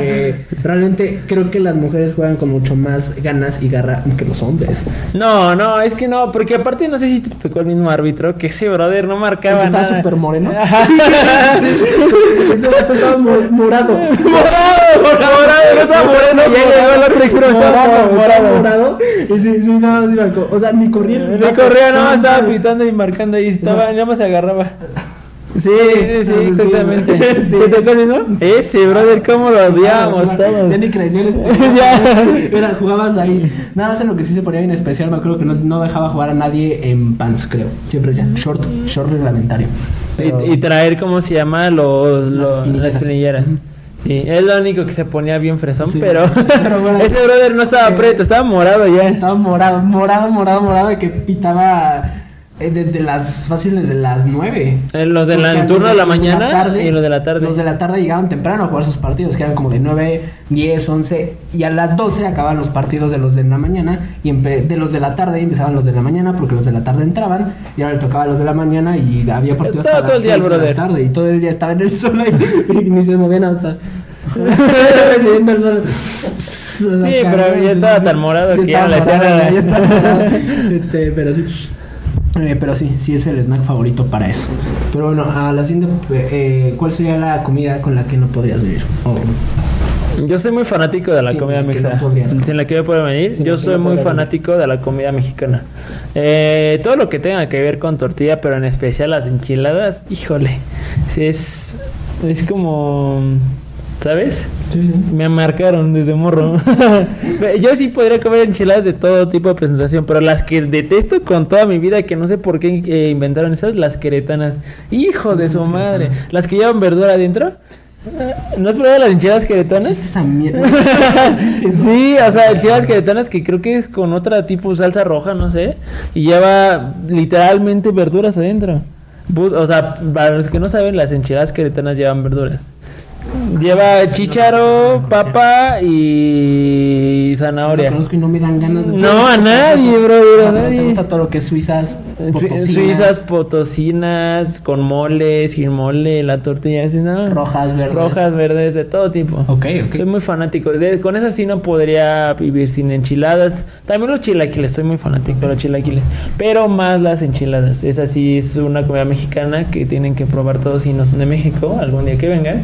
eh, realmente creo que las mujeres juegan con mucho más ganas y garra que los hombres. No, no, es que no, porque aparte no sé si te tocó el mismo árbitro, que ese brother no marcaba estaba súper moreno. Ese vato estaba mo- morado. morado, morado, no estaba moreno, y él llegó al otro extremo, estaba morado, morado. morado. Y sí, sí, nada más iba O sea, ni corría. vato. corría, nada más estaba pitando y marcando y estaba, nada más se agarraba. Sí, sí, sí, exactamente. ¿Te tocó eso? Ese, brother, cómo lo odiábamos todos. Ya ni creaciones. Ya. Era, jugabas ahí. Nada más en lo que sí se ponía bien especial, me acuerdo que no, no dejaba jugar a nadie en pants, creo. Siempre decía short, short reglamentario. Pero- Y, y traer, ¿cómo se llama? Los, los- las espinilleras. Sí, es lo único que se ponía bien fresón, Sí. pero, Pero bueno. ese brother no estaba Sí. preto, estaba morado ya. Estaba morado, morado, morado, morado, que pitaba eh, desde las fáciles de las 9. Eh, Los de la- el turno de la mañana y los de la tarde. Los de la tarde llegaban temprano a jugar sus partidos, que eran como de 9, 10, 11. Y a las 12 acababan los partidos de los de la mañana. Y de los de la tarde empezaban los de la mañana, porque los de la tarde entraban. Y ahora le tocaba a los de la mañana y había partidos Estaba hasta todo el día las el 6 de la tarde. Y todo el día estaba en el sol ahí. y ni se movían hasta. recibiendo el sol. Sí, pero ya estaba tan morado que ya nada. ya estaba morado. Este, pero sí. Eh, pero sí, sí es el snack favorito para eso. Pero bueno, a la siguiente, eh, ¿cuál sería la comida con la que no podrías vivir? Yo soy muy fanático de la Sin comida no comer. Sin la que yo puedo venir. Sin Yo soy no muy fanático de la comida mexicana. Eh, todo lo que tenga que ver con tortilla, pero en especial las enchiladas, híjole. es, es como. ¿Sabes? Sí, sí. Me marcaron desde morro. Yo sí podría comer enchiladas de todo tipo de presentación, pero las que detesto con toda mi vida, que no sé por qué eh, inventaron esas, las queretanas. Hijo de su madre. Las que llevan verdura adentro. ¿No has probado las enchiladas queretanas? ¿Existe esa mierda? sí, o sea, enchiladas queretanas que creo que es con otra tipo salsa roja, no sé. Y lleva literalmente verduras adentro. O sea, para los que no saben, las enchiladas queretanas llevan verduras. Lleva chícharo, papa y zanahoria. y no me dan ganas de No, a nadie, brother, a ¿Te nadie. gusta todo lo que es suizas? Su- potosinas, Suizas, potosinas, con mole, sin mole, la tortilla, ¿no? Rojas, verdes. Rojas, verdes, de todo tipo. Ok, ok. Soy muy fanático. De- con eso sí no podría vivir sin enchiladas. También los chilaquiles, soy muy fanático de los chilaquiles. Pero más las enchiladas. Esa sí es una comida mexicana que tienen que probar todos si no son de México, algún día que vengan.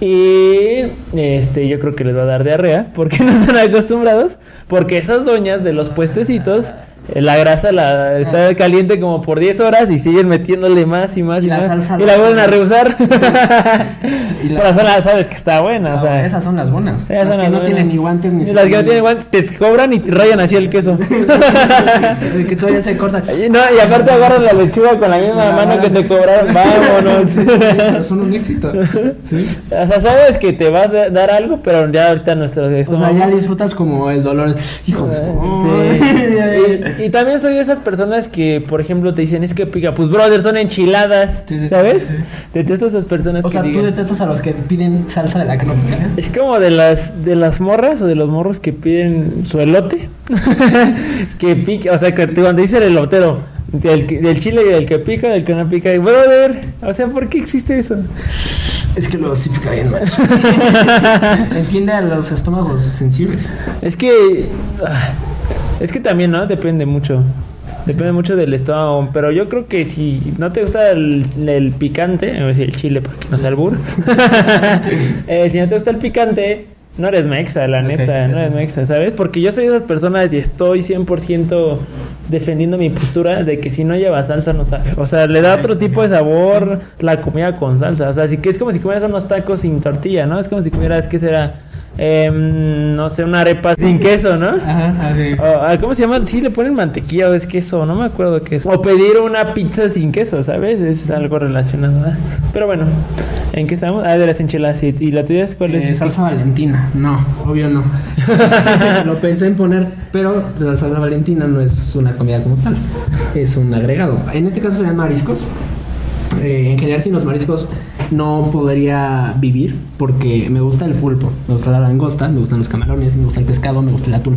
Y este yo creo que les va a dar diarrea porque no están acostumbrados. Porque esas doñas de los puestecitos, la grasa la está caliente como por 10 horas y siguen metiéndole más y más y, Y la más. salsa y la vuelven a rehusar. Y la- Pero sabes que está buena. o sea, esas son las buenas. esas las son que las no buenas. tienen ni guantes ni Las que no tienen guantes te cobran y te rayan así el queso. El que todavía se corta. y, no, y aparte agarran la lechuga con la misma La mano que te cobraron. Vámonos. Pero son un éxito. ¿Sí? o sea, sabes que te vas a dar algo, pero ya ahorita nuestro O sea, ya disfrutas como el dolor. Hijos. Sí. Y, también soy de esas personas que, por ejemplo, te dicen, es que pica. Pues, brother, son enchiladas. Sí, sí, sí, ¿Sabes? sí. Detesto a esas personas O que sea, tú detestas a los que piden salsa de la que no pica. Es como de las de las morras o de los morros que piden su elote. que pica, o sea, que cuando dice el elotero, del, chile y del que pica, del que no pica. Y brother, o sea, ¿por qué existe eso? Es que luego sí pica bien mal. Entiende a los estómagos sensibles. Es que. ah, Es que también, ¿no? Depende mucho. Depende mucho del estómago. Pero yo creo que si no te gusta el, el picante, el chile, para que no sea el burro. eh, si no te gusta el picante, no eres mexa, la neta. No eres mexa, ¿sabes? Porque yo soy de esas personas y estoy 100% defendiendo mi postura de que si no lleva salsa no sabe. O sea, le da otro tipo de sabor la comida con salsa. O sea, así que es como si comieras unos tacos sin tortilla, ¿no? Es como si comieras, ¿qué será? Em, no sé, una arepa sin queso, ¿no? Ajá. O, ah, ¿Cómo se llama? Sí, le ponen mantequilla o es queso, no me acuerdo qué es. O pedir una pizza sin queso, ¿sabes? Es algo relacionado. ¿verdad? Pero bueno, ¿en qué estamos? Ah, de las enchiladas. ¿Y y la tuya es cuál Eh, es? salsa valentina, no, obvio no. Lo pensé en poner, pero la salsa valentina no es una comida como tal, es un agregado. En este caso serían mariscos. Eh, en general, sin los mariscos no podría vivir porque me gusta el pulpo, me gusta la langosta, me gustan los camarones, me gusta el pescado, me gusta el atún.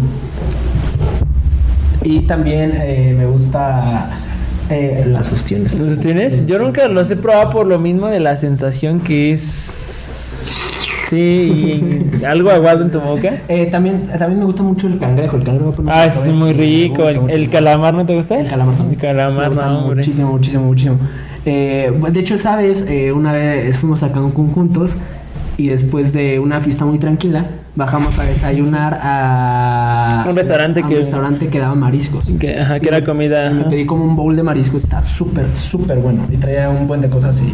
Y también eh, me gusta eh, las ostiones. ¿Los tienes? Yo nunca los he probado por lo mismo de la sensación que es... Sí, y algo aguado en tu boca. Eh, también, también me gusta mucho el cangrejo. El cangrejo Ah, es muy rico. gusta El, el calamar, ¿no te gusta? El calamar también. El calamar, no, hombre. Muchísimo, muchísimo, muchísimo. Eh, de hecho, sabes, Eh, una vez fuimos a Cancún juntos y después de una fiesta muy tranquila, bajamos a desayunar a Un restaurante a que- un restaurante que daba mariscos. Que, ajá, que era comida. Y me pedí como un bowl de mariscos, está súper, súper bueno. Y traía un buen de cosas y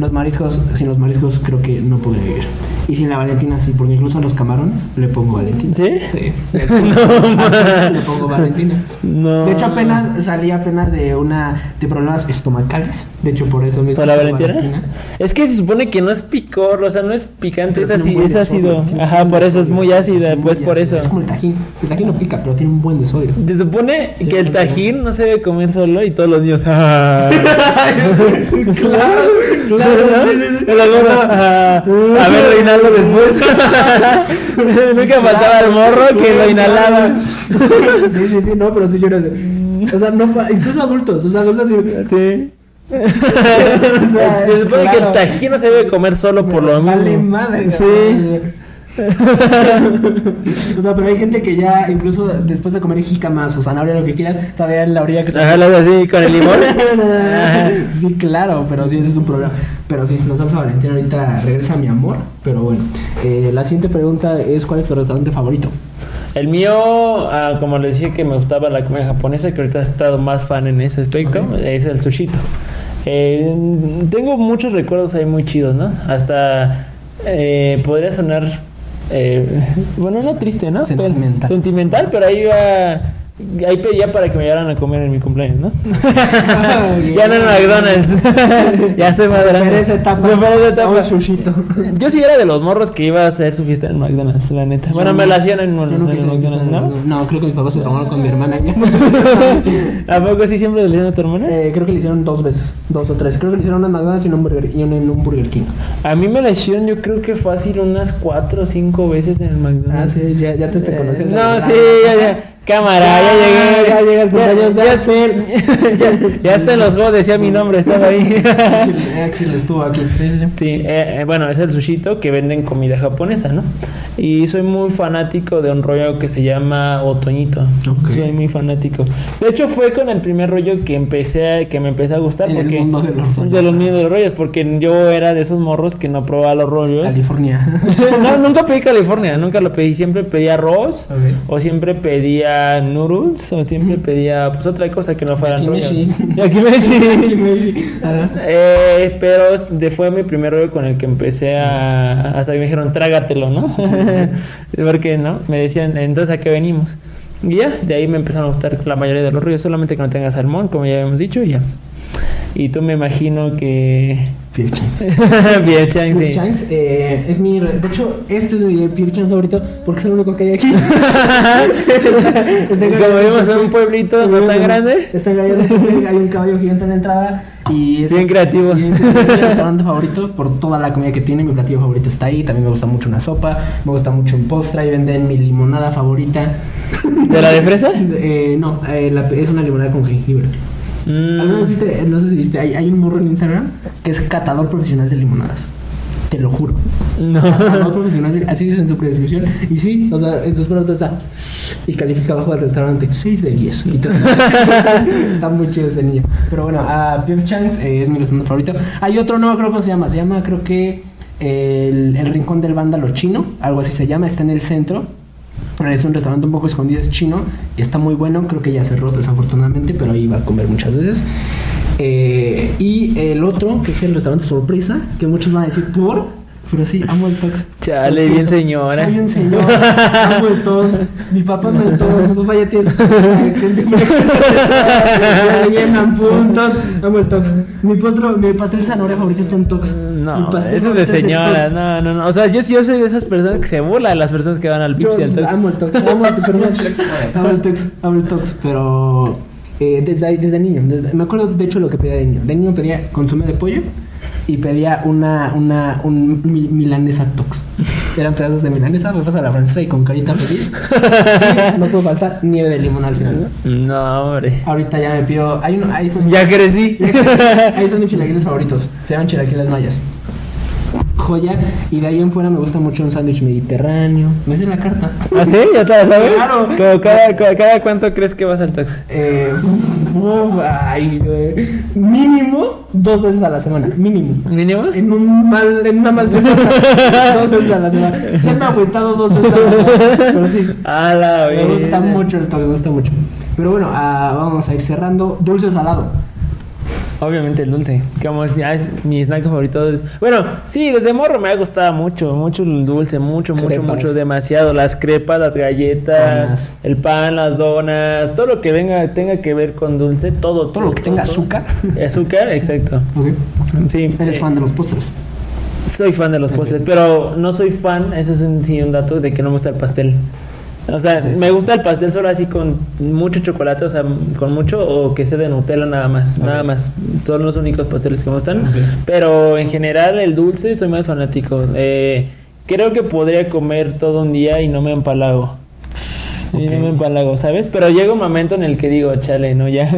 los mariscos, sin los mariscos creo que no podría vivir. Y sin la Valentina sí, porque incluso a los camarones le pongo Valentina. ¿Sí? Sí. No, le pongo Valentina. No. De hecho, apenas salí apenas de una de problemas estomacales. De hecho, por eso mismo. ¿Para la pongo Valentina? Es que se supone que no es picor, o sea, no es picante, Pero es así, es ácido. Ajá, por de eso es muy ácida, es muy pues por eso. Es como el tajín. El tajín no pica, pero tiene un buen de sodio. Se supone Sí, que el tajín no se debe comer solo y todos los niños. ¡ah! claro, ¿No? El alguno, ah, a ver, reinarlo después. Nunca faltaba el morro que lo inhalaba. sí, sí, sí, no, pero sí yo era O sea, no incluso adultos, o sea, adultos sí. Se supone que el claro. tajín no se debe comer solo por lo mismo. Vale madre. Sí. o sea, pero hay gente que ya, incluso después de comer jícamas o zanahoria, lo que quieras, todavía en la orilla que se Ajá, lo así con el limón. Sí, claro, pero sí, ese es un problema. Pero sí, nos salsa Valentina ahorita regresa a mi amor. Pero bueno, eh, la siguiente pregunta es: ¿Cuál es tu restaurante favorito? El mío, ah, como les decía que me gustaba la comida japonesa, que ahorita he estado más fan en ese aspecto, es el sushito. Eh, tengo muchos recuerdos ahí muy chidos, ¿no? Hasta eh, podría sonar, eh, bueno, no triste, ¿no? Pero- Sentimental. sentimental, pero ahí iba, ahí pedía para que me llevaran a comer en mi cumpleaños, ¿no? ya no en McDonald's. ya estoy grande. Superé esa etapa. Esa etapa. Un sushito. Yo sí era de los morros que iba a hacer su fiesta en McDonald's, la neta. Bueno, me la hacían en, no McDonald's, ¿no? No, creo que mis papás se traumaron con mi hermana. ¿A poco sí siempre le dieron a tu hermana? Eh, creo que le hicieron dos veces, dos o tres. Creo que le hicieron una en McDonald's y una Burger, y una en un Burger King. A mí me la hicieron, yo creo que fácil unas cuatro o cinco veces en el McDonald's. Ah, sí, ya, ya te, te Eh, no, la- sí, ya, ya. Cámara, ya, llegué. ya llega el cumpleaños de Axel. ya, ya hasta en los juegos decía mi nombre, estaba ahí. Axel, Axel estuvo aquí. Sí, eh, eh, bueno, es el sushito que venden comida japonesa, ¿no? Y soy muy fanático de un rollo que se llama Otoñito. Ok. Soy muy fanático. De hecho, fue con el primer rollo que empecé a- que me empecé a gustar. En el porque, mundo de los rollos. de los de los rollos, porque yo era de esos morros que no probaba los rollos. California. no, nunca pedí California, nunca lo pedí. Siempre pedía arroz, Ok. o siempre pedía noodles, o siempre pedía pues otra cosa que no fueran. Yakimeshi. Yakimeshi. Eh, pero fue mi primer rollo con el que empecé a. Hasta que me dijeron, trágatelo, ¿no? Porque, ¿no? Me decían, entonces a qué venimos. Y ya, de ahí me empezaron a gustar la mayoría de los rollos, solamente que no tenga salmón, como ya habíamos dicho, y ya. Y tú me imagino que. Pure Changs. Sí. Changs eh, es mi. re- De hecho, este es mi Pure Changs favorito porque es el único que hay aquí. Este Como vimos en un pueblito no tan grande. Está hay un caballo gigante en la entrada. Y es Bien creativos. y es mi restaurante favorito por toda la comida que tiene. Mi platillo favorito está ahí. También me gusta mucho una sopa. Me gusta mucho un postre. Ahí venden mi limonada favorita. ¿De la de fresa? Eh, no, eh, la- es una limonada con jengibre. Mm. ¿Alguna vez viste? No sé si viste. Hay, hay un morro en Instagram que es catador profesional de limonadas. Te lo juro. No. Catador profesional, así dice en su descripción. Y sí, o sea, en sus preguntas está. Y califica abajo del restaurante 6 de 10. Y te- está muy chido ese niño. Pero bueno, a Pep Changs eh, es mi restaurante favorito. Hay otro, no creo cómo se llama. Se llama, creo que. El, el Rincón del Vándalo Chino. Algo así se llama. Está en el centro. Es un restaurante un poco escondido, es chino está muy bueno. Creo que ya cerró desafortunadamente, pero ahí iba a comer muchas veces. Eh, y el otro, que es el restaurante sorpresa, que muchos van a decir por, Pero sí, amo el Tox. Chale, bien señora. Soy un señor, amo el Tox. Mi papá me el Tox, mi papá ya tiene... Le llenan puntos, amo el Tox. Mi, postro, mi pastel de zanahoria favorito está en Tox. No, pastel eso es de señora, Tox. no, no, no. O sea, yo, yo soy de esas personas que se burlan de las personas que van al Pipsi al Tox. amo el Tox, amo el perdón, amo el Tox, amo el Tox, pero eh, desde desde niño, desde- me acuerdo de hecho lo que pedía de niño. De niño pedía consomé de pollo y pedía una, una, un mi- milanesa Tox. Eran pedazos de milanesa, me pasa la francesa y con carita feliz. No puede faltar nieve de limón al final. ¿no? No, hombre. Ahorita ya me pido, hay uno, ahí son, Ya crecí. ya ahí son mis chilaquiles favoritos, se llaman chilaquiles mayas. Joya, y de ahí en fuera me gusta mucho un sándwich mediterráneo. Me hace la carta. ¿Ah, sí? ¿Ya te la sabes? Claro. Como cada, cada, cada cuánto crees que vas al Tox? Eh, ay, güey. mínimo dos veces a la semana, mínimo. ¿Mínimo? En un mal, en una mal semana, dos veces a la semana. Se han agüitado dos veces a la semana, pero sí. A la Me gusta mucho el toque, me gusta mucho. Pero bueno, ah, vamos a ir cerrando. Dulce o salado. Obviamente el dulce. Como es, ya es mi snack favorito. es- Bueno, sí, desde morro me ha gustado mucho, mucho el dulce, mucho, mucho, Crepas. mucho, demasiado. Las crepas, las galletas, Donas. el pan, las donas, todo lo que venga, tenga que ver con dulce, todo. Todo lo que tenga azúcar. Azúcar, exacto. Sí. Eres eh, fan de los postres. Soy fan de los postres, pero no soy fan, eso es un, sí un dato de que no me gusta el pastel. O sea, Sí, sí. me gusta el pastel solo así con mucho chocolate, o sea, con mucho, o que sea de Nutella nada más, nada más. Son los únicos pasteles que me gustan. Pero en general el dulce soy más fanático. Eh, creo que podría comer todo un día y no me empalago. Y no me empalago, ¿sabes? Pero llega un momento en el que digo, chale, no, ya.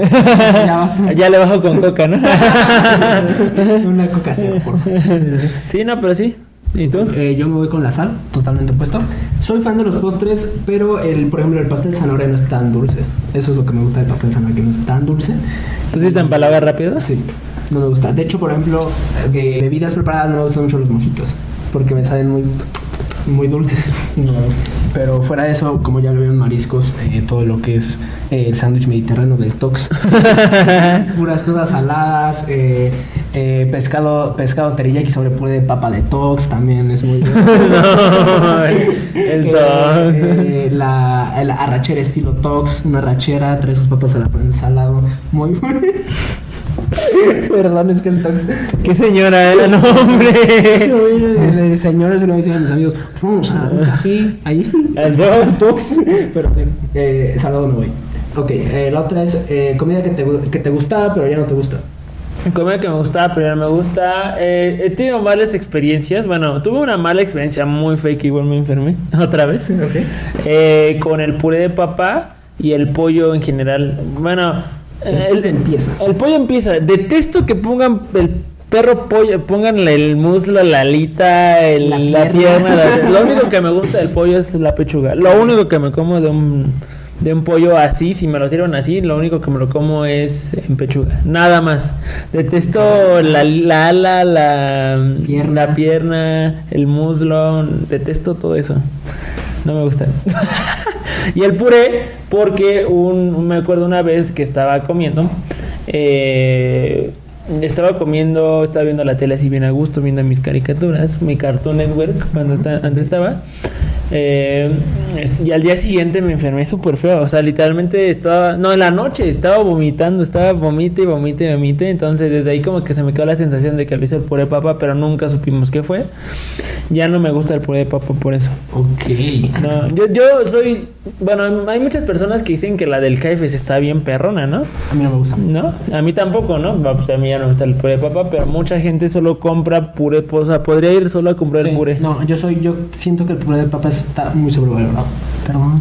Ya le bajo con coca, ¿no? Una coca cero, por favor. sí, no, pero sí. ¿Y tú? Eh, yo me voy con la sal, totalmente opuesto. Soy fan de los postres, pero el, por ejemplo, el pastel zanahoria no es tan dulce. Eso es lo que me gusta del pastel zanahoria, que no es tan dulce. ¿Tú sí te empalagas rápido? Sí, no me gusta. De hecho, por ejemplo, de bebidas preparadas no me gustan mucho los mojitos, porque me salen muy, muy dulces. No me gusta. Pero fuera de eso, como ya lo vieron mariscos, eh, todo lo que es eh, el sándwich mediterráneo del Tox, puras cosas saladas, eh, eh, pescado, pescado teriyaki sobre puré de papa de Tox, también es muy bueno. no, el Eh, Tox. eh, la, la arrachera estilo Tox, una arrachera, trae sus papas a la salado, muy bueno. Perdón, es que el Tox. ¿Qué señora era? No, hombre. Eh, Señores, le decían a mis amigos, vamos a un café ahí. El Tox. Tox. Pero sí, eh, salado no voy. Ok, la otra es comida que te, que te gustaba, pero ya no te gusta. Comida que me gustaba, pero me gusta. Eh, he tenido malas experiencias. Bueno, tuve una mala experiencia muy fake, igual me enfermé. Otra vez. Ok. Eh, con el puré de papa y el pollo en general. Bueno, El pollo empieza. El pollo empieza. Detesto que pongan el perro pollo, pongan el muslo, la alita, el- La la, pierna. pierna. la- lo único que me gusta del pollo es la pechuga. Lo único que me como de un de un pollo así, si me lo sirven así, lo único que me lo como es en pechuga. Nada más. Detesto la, la ala, la Pierna. la pierna, el muslo, detesto todo eso. No me gusta. y el puré, porque un, me acuerdo una vez que estaba comiendo, eh, estaba comiendo, estaba viendo la tele así bien a gusto, viendo mis caricaturas, mi Cartoon Network, cuando está, antes estaba. Eh, y al día siguiente me enfermé súper feo, o sea, literalmente estaba, no, en la noche estaba vomitando, estaba vomite, vomite, vomite, entonces desde ahí como que se me quedó la sensación de que había sido el puré papa, pero nunca supimos qué fue. Ya no me gusta el puré de papa por eso. Ok. No, yo, yo soy. Bueno, hay muchas personas que dicen que la del KFC está bien perrona, ¿no? A mí no me gusta. ¿No? A mí tampoco, ¿no? Pues a mí ya no me gusta el puré de papa, pero mucha gente solo compra puré. O sea, podría ir solo a comprar Sí, puré. No, yo soy, yo siento que el puré de papas está muy sobrevalorado. Perdón.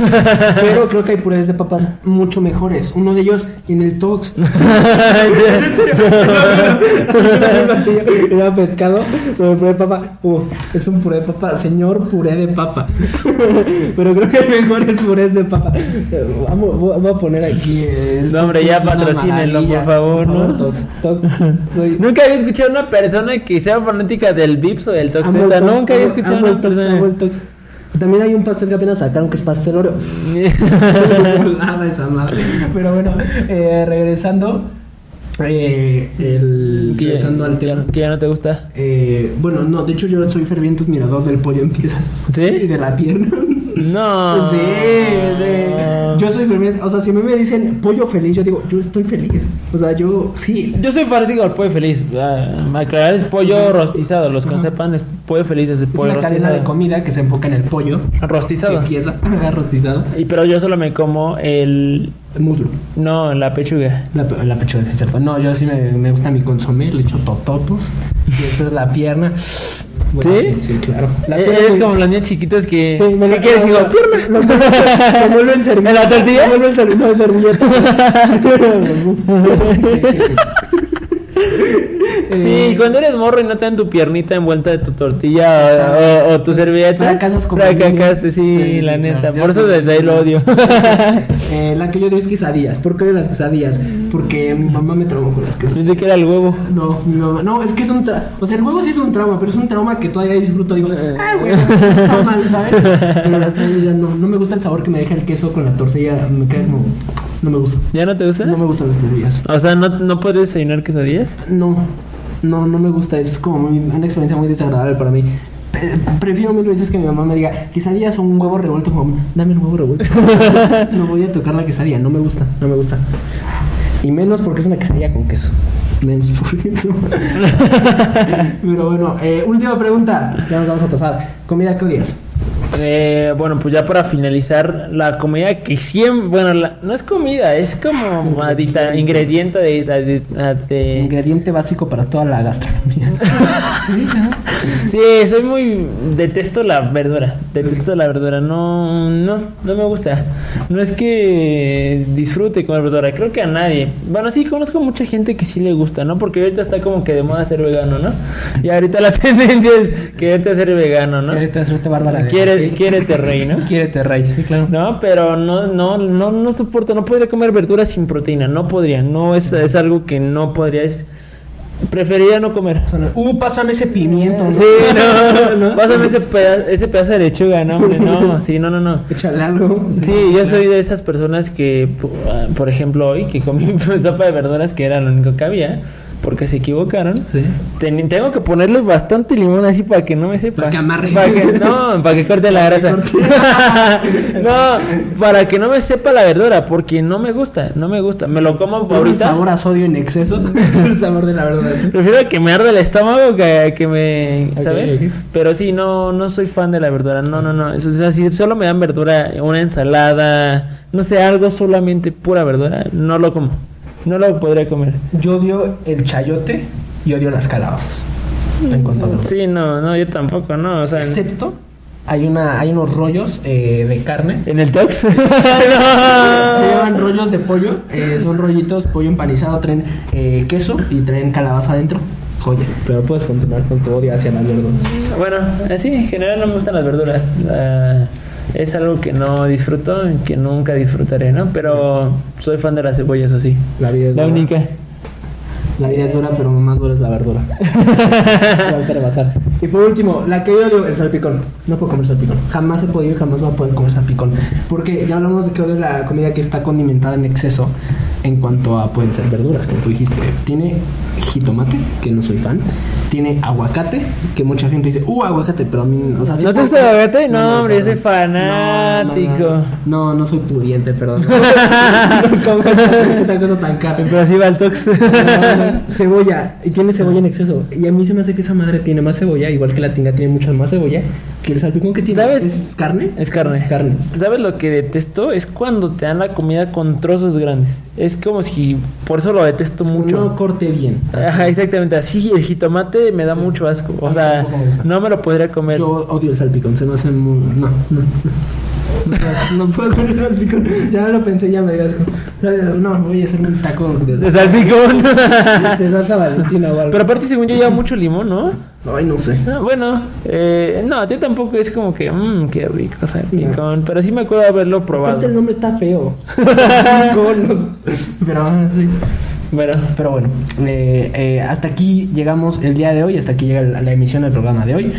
Pero creo que hay purés de papas mucho mejores. Uno de ellos en el Tox. Era pescado sobre puré de papa. Uh, es un puré de papa, señor puré de papa. Pero creo que hay mejores purés de papa. Vamos, voy a poner aquí. el No, hombre, ya patrocínenlo, por favor, ¿no? Tox, Tox. Soy, Nunca había escuchado a una persona que sea fanática del Vips o del. Tox, Nunca había escuchado a una persona. También hay un pastel que apenas sacaron que es pastel Oreo. Nada esa madre. Pero bueno, eh, regresando. Eh, el Que ya, regresando al tema. que ya no te gusta. Eh, bueno, no, de hecho yo soy ferviente admirador del pollo en pieza. ¿Sí? Y de la pierna. No. Sí, de- yo soy ferviente. O sea, si a mí me dicen pollo feliz, yo digo, yo estoy feliz. O sea, yo, sí. Yo soy fanático del pollo feliz. Ah, aclarar es pollo rostizado. Los que no sepan, es pollo feliz, es el Es pollo una cadena de rostizado. comida que se enfoca en el pollo. Rostizado. Que empieza rostizado. Y pero yo solo me como el. El muslo. No, la pechuga. La, la pechuga, sí, cierto. No, yo sí me, me gusta mi consomé, le echo tototos. y después la pierna. ¿Sí? Sí, claro. La Eh, pierna Eres muy- como las niñas chiquitas que. Sí, me ¿Qué la- quieres? Digo, la- pierna. Lo envuelvo en servilleta. ¿En la tortilla? Lo envuelvo en servilleta. No, servilleta. Sí, cuando eres morro y no te dan tu piernita envuelta de tu tortilla o, o- o tu servilleta. Fracasas como Fracasaste, sí. Sí, la neta. Por eso desde ahí lo odio. Eh, la que yo odio es quesadillas. ¿Por qué odio las quesadillas? Porque mi mamá me traumó con las quesadillas. Pensé que era el huevo. No, mi mamá, no, es que es un trauma. O sea, el huevo sí es un trauma, pero es un trauma que todavía disfruto. Digo, Eh. ah, güey, está mal, ¿sabes? Pero las quesadillas no, no me gusta el sabor que me deja el queso con la tortilla. Me queda como. No me gusta. ¿Ya no te gusta? No me gustan las quesadillas. O sea, ¿no, no puedes desayunar quesadillas? No, no, no me gusta. Es como muy- una experiencia muy desagradable para mí. Prefiero mil veces que mi mamá me diga quesadillas o un huevo revuelto. Como, dame el huevo revuelto. no voy a tocar la quesadilla. No me gusta, no me gusta. Y menos porque es una quesadilla con queso. Menos por eso. Pero bueno, eh, última pregunta. Ya nos vamos a pasar. ¿Comida que odias? Eh, bueno, pues ya para finalizar, la comida que siempre. Bueno, la- no es comida, es como adita- ingrediente de. de- Ingrediente básico para toda la gastronomía. Sí, soy muy. Detesto la verdura. Detesto la verdura. No, no, no me gusta. No es que disfrute comer verdura. Creo que a nadie. Bueno, sí, conozco mucha gente que sí le gusta, ¿no? Porque ahorita está como que de moda ser vegano, ¿no? Y ahorita la tendencia es quererte ser vegano, ¿no? Quiérete hacerte bárbara. de- Quiere, quiérete rey, ¿no? Quiérete rey, sí, claro. No, pero no, no, no, no soporto, no podría comer verduras sin proteína, no podría, no es, es algo que no podría, es, preferiría no comer. Uh, pásame ese pimiento. ¿no? Sí, no, no, pásame ese pedazo, ese pedazo de lechuga, no, hombre, no, sí, no, no, no. Échale algo. Sí, yo soy de esas personas que, ah, por ejemplo, hoy que comí sopa de verduras que era lo único que había, porque se equivocaron. Sí. Ten- tengo que ponerle bastante limón así para que no me sepa. Para que amarre. Para que- no, para que corte la grasa. no, para que no me sepa la verdura, porque no me gusta, no me gusta. Me lo como Por el ahorita. sabor a sodio en exceso. el sabor de la verdad. ¿sí? Prefiero que me arde el estómago que que me, ¿sabes? Pero sí, no, no soy fan de la verdura. No, no, no. Eso es así, solo me dan verdura, una ensalada, no sé, algo solamente pura verdura, no lo como. No lo podría comer. Yo odio el chayote y odio las calabazas. Sí, no, no, yo tampoco, no, o sea, Excepto, hay, una, hay unos rollos eh, de carne. en el tox. Se llaman rollos de pollo. eh, son rollitos, pollo empanizado, traen eh, queso y traen calabaza adentro. Joya. Pero puedes continuar con tu odio hacia las verduras. Bueno, así en general no me gustan las verduras. La- es algo que no disfruto y que nunca disfrutaré, ¿no? Pero soy fan de las cebollas, así. La vida es La dura. única. La vida es dura, pero más dura es la verdura. Y por último, la que yo odio, el salpicón. No puedo comer salpicón. Jamás he podido y jamás voy a poder comer salpicón. Porque ya hablamos de que odio la comida que está condimentada en exceso en cuanto a pueden ser verduras, como tú dijiste. Tiene jitomate, que no soy fan. Tiene aguacate, que mucha gente dice, uh, aguacate, pero a mí, o sea, ¿No te gusta el aguacate? No, hombre, yo soy fanático. No, no, soy pudiente, perdón. No como esa, esa cosa tan cara. Pero así va el tox. cebolla. Y tiene cebolla en exceso. Y a mí se me hace que esa madre tiene más cebolla, igual que la tinga tiene mucha más cebolla, que el salpicón que tiene. ¿Sabes? ¿Es carne? Es carne. Carne. ¿Sabes lo que detesto? Es cuando te dan la comida con trozos grandes. Es como si... Por eso lo detesto mucho. No corte bien. Ajá, exactamente. Así el jitomate me da mucho asco. O sea, me no me lo podría comer. Yo odio el salpicón, se me hace muy. No, no. No, no, no puedo con el salpicón. Ya lo pensé, ya me dio asco. No, voy a hacerme un taco de, De salpicón. de salsa valentina o algo. Pero aparte, según yo, lleva mucho limón, ¿no? Ay, no sé. Ah, bueno, eh, no, yo tampoco es como que, mmm, qué rico salpicón. Pero sí me acuerdo haberlo probado. Aparte el nombre está feo. Salpicón. Pero ah, sí. Bueno, Pero bueno, eh, eh, hasta aquí llegamos el día de hoy, hasta aquí llega la, la emisión del programa de hoy.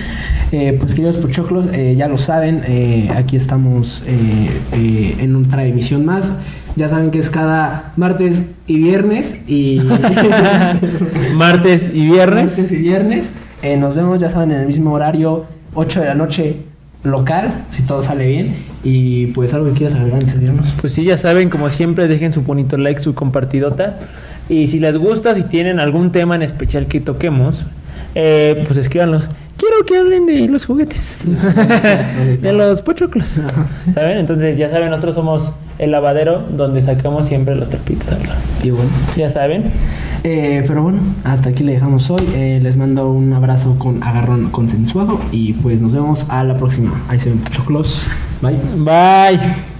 Eh, pues queridos pochoclos, ya lo saben, aquí estamos eh, eh, en otra emisión más. Ya saben que es cada martes y viernes y... Martes y viernes. Martes y viernes. Eh, nos vemos, ya saben, en el mismo horario, 8 de la noche local, si todo sale bien. Y pues algo que quieras agregar antes de irnos. Pues sí, ya saben, como siempre, dejen su bonito like, su compartidota. Y si les gusta, si tienen algún tema en especial que toquemos, eh, pues escríbanlos. Quiero que hablen de los juguetes, de los pochoclos. ¿Saben? Entonces, ya saben, nosotros somos el lavadero donde sacamos siempre los trapitos al sol. Y bueno. Ya saben. Eh, pero bueno, hasta aquí le dejamos hoy. Eh, les mando un abrazo con agarrón consensuado. Y pues nos vemos a la próxima. Ahí se ven pochoclos. Bye. Bye.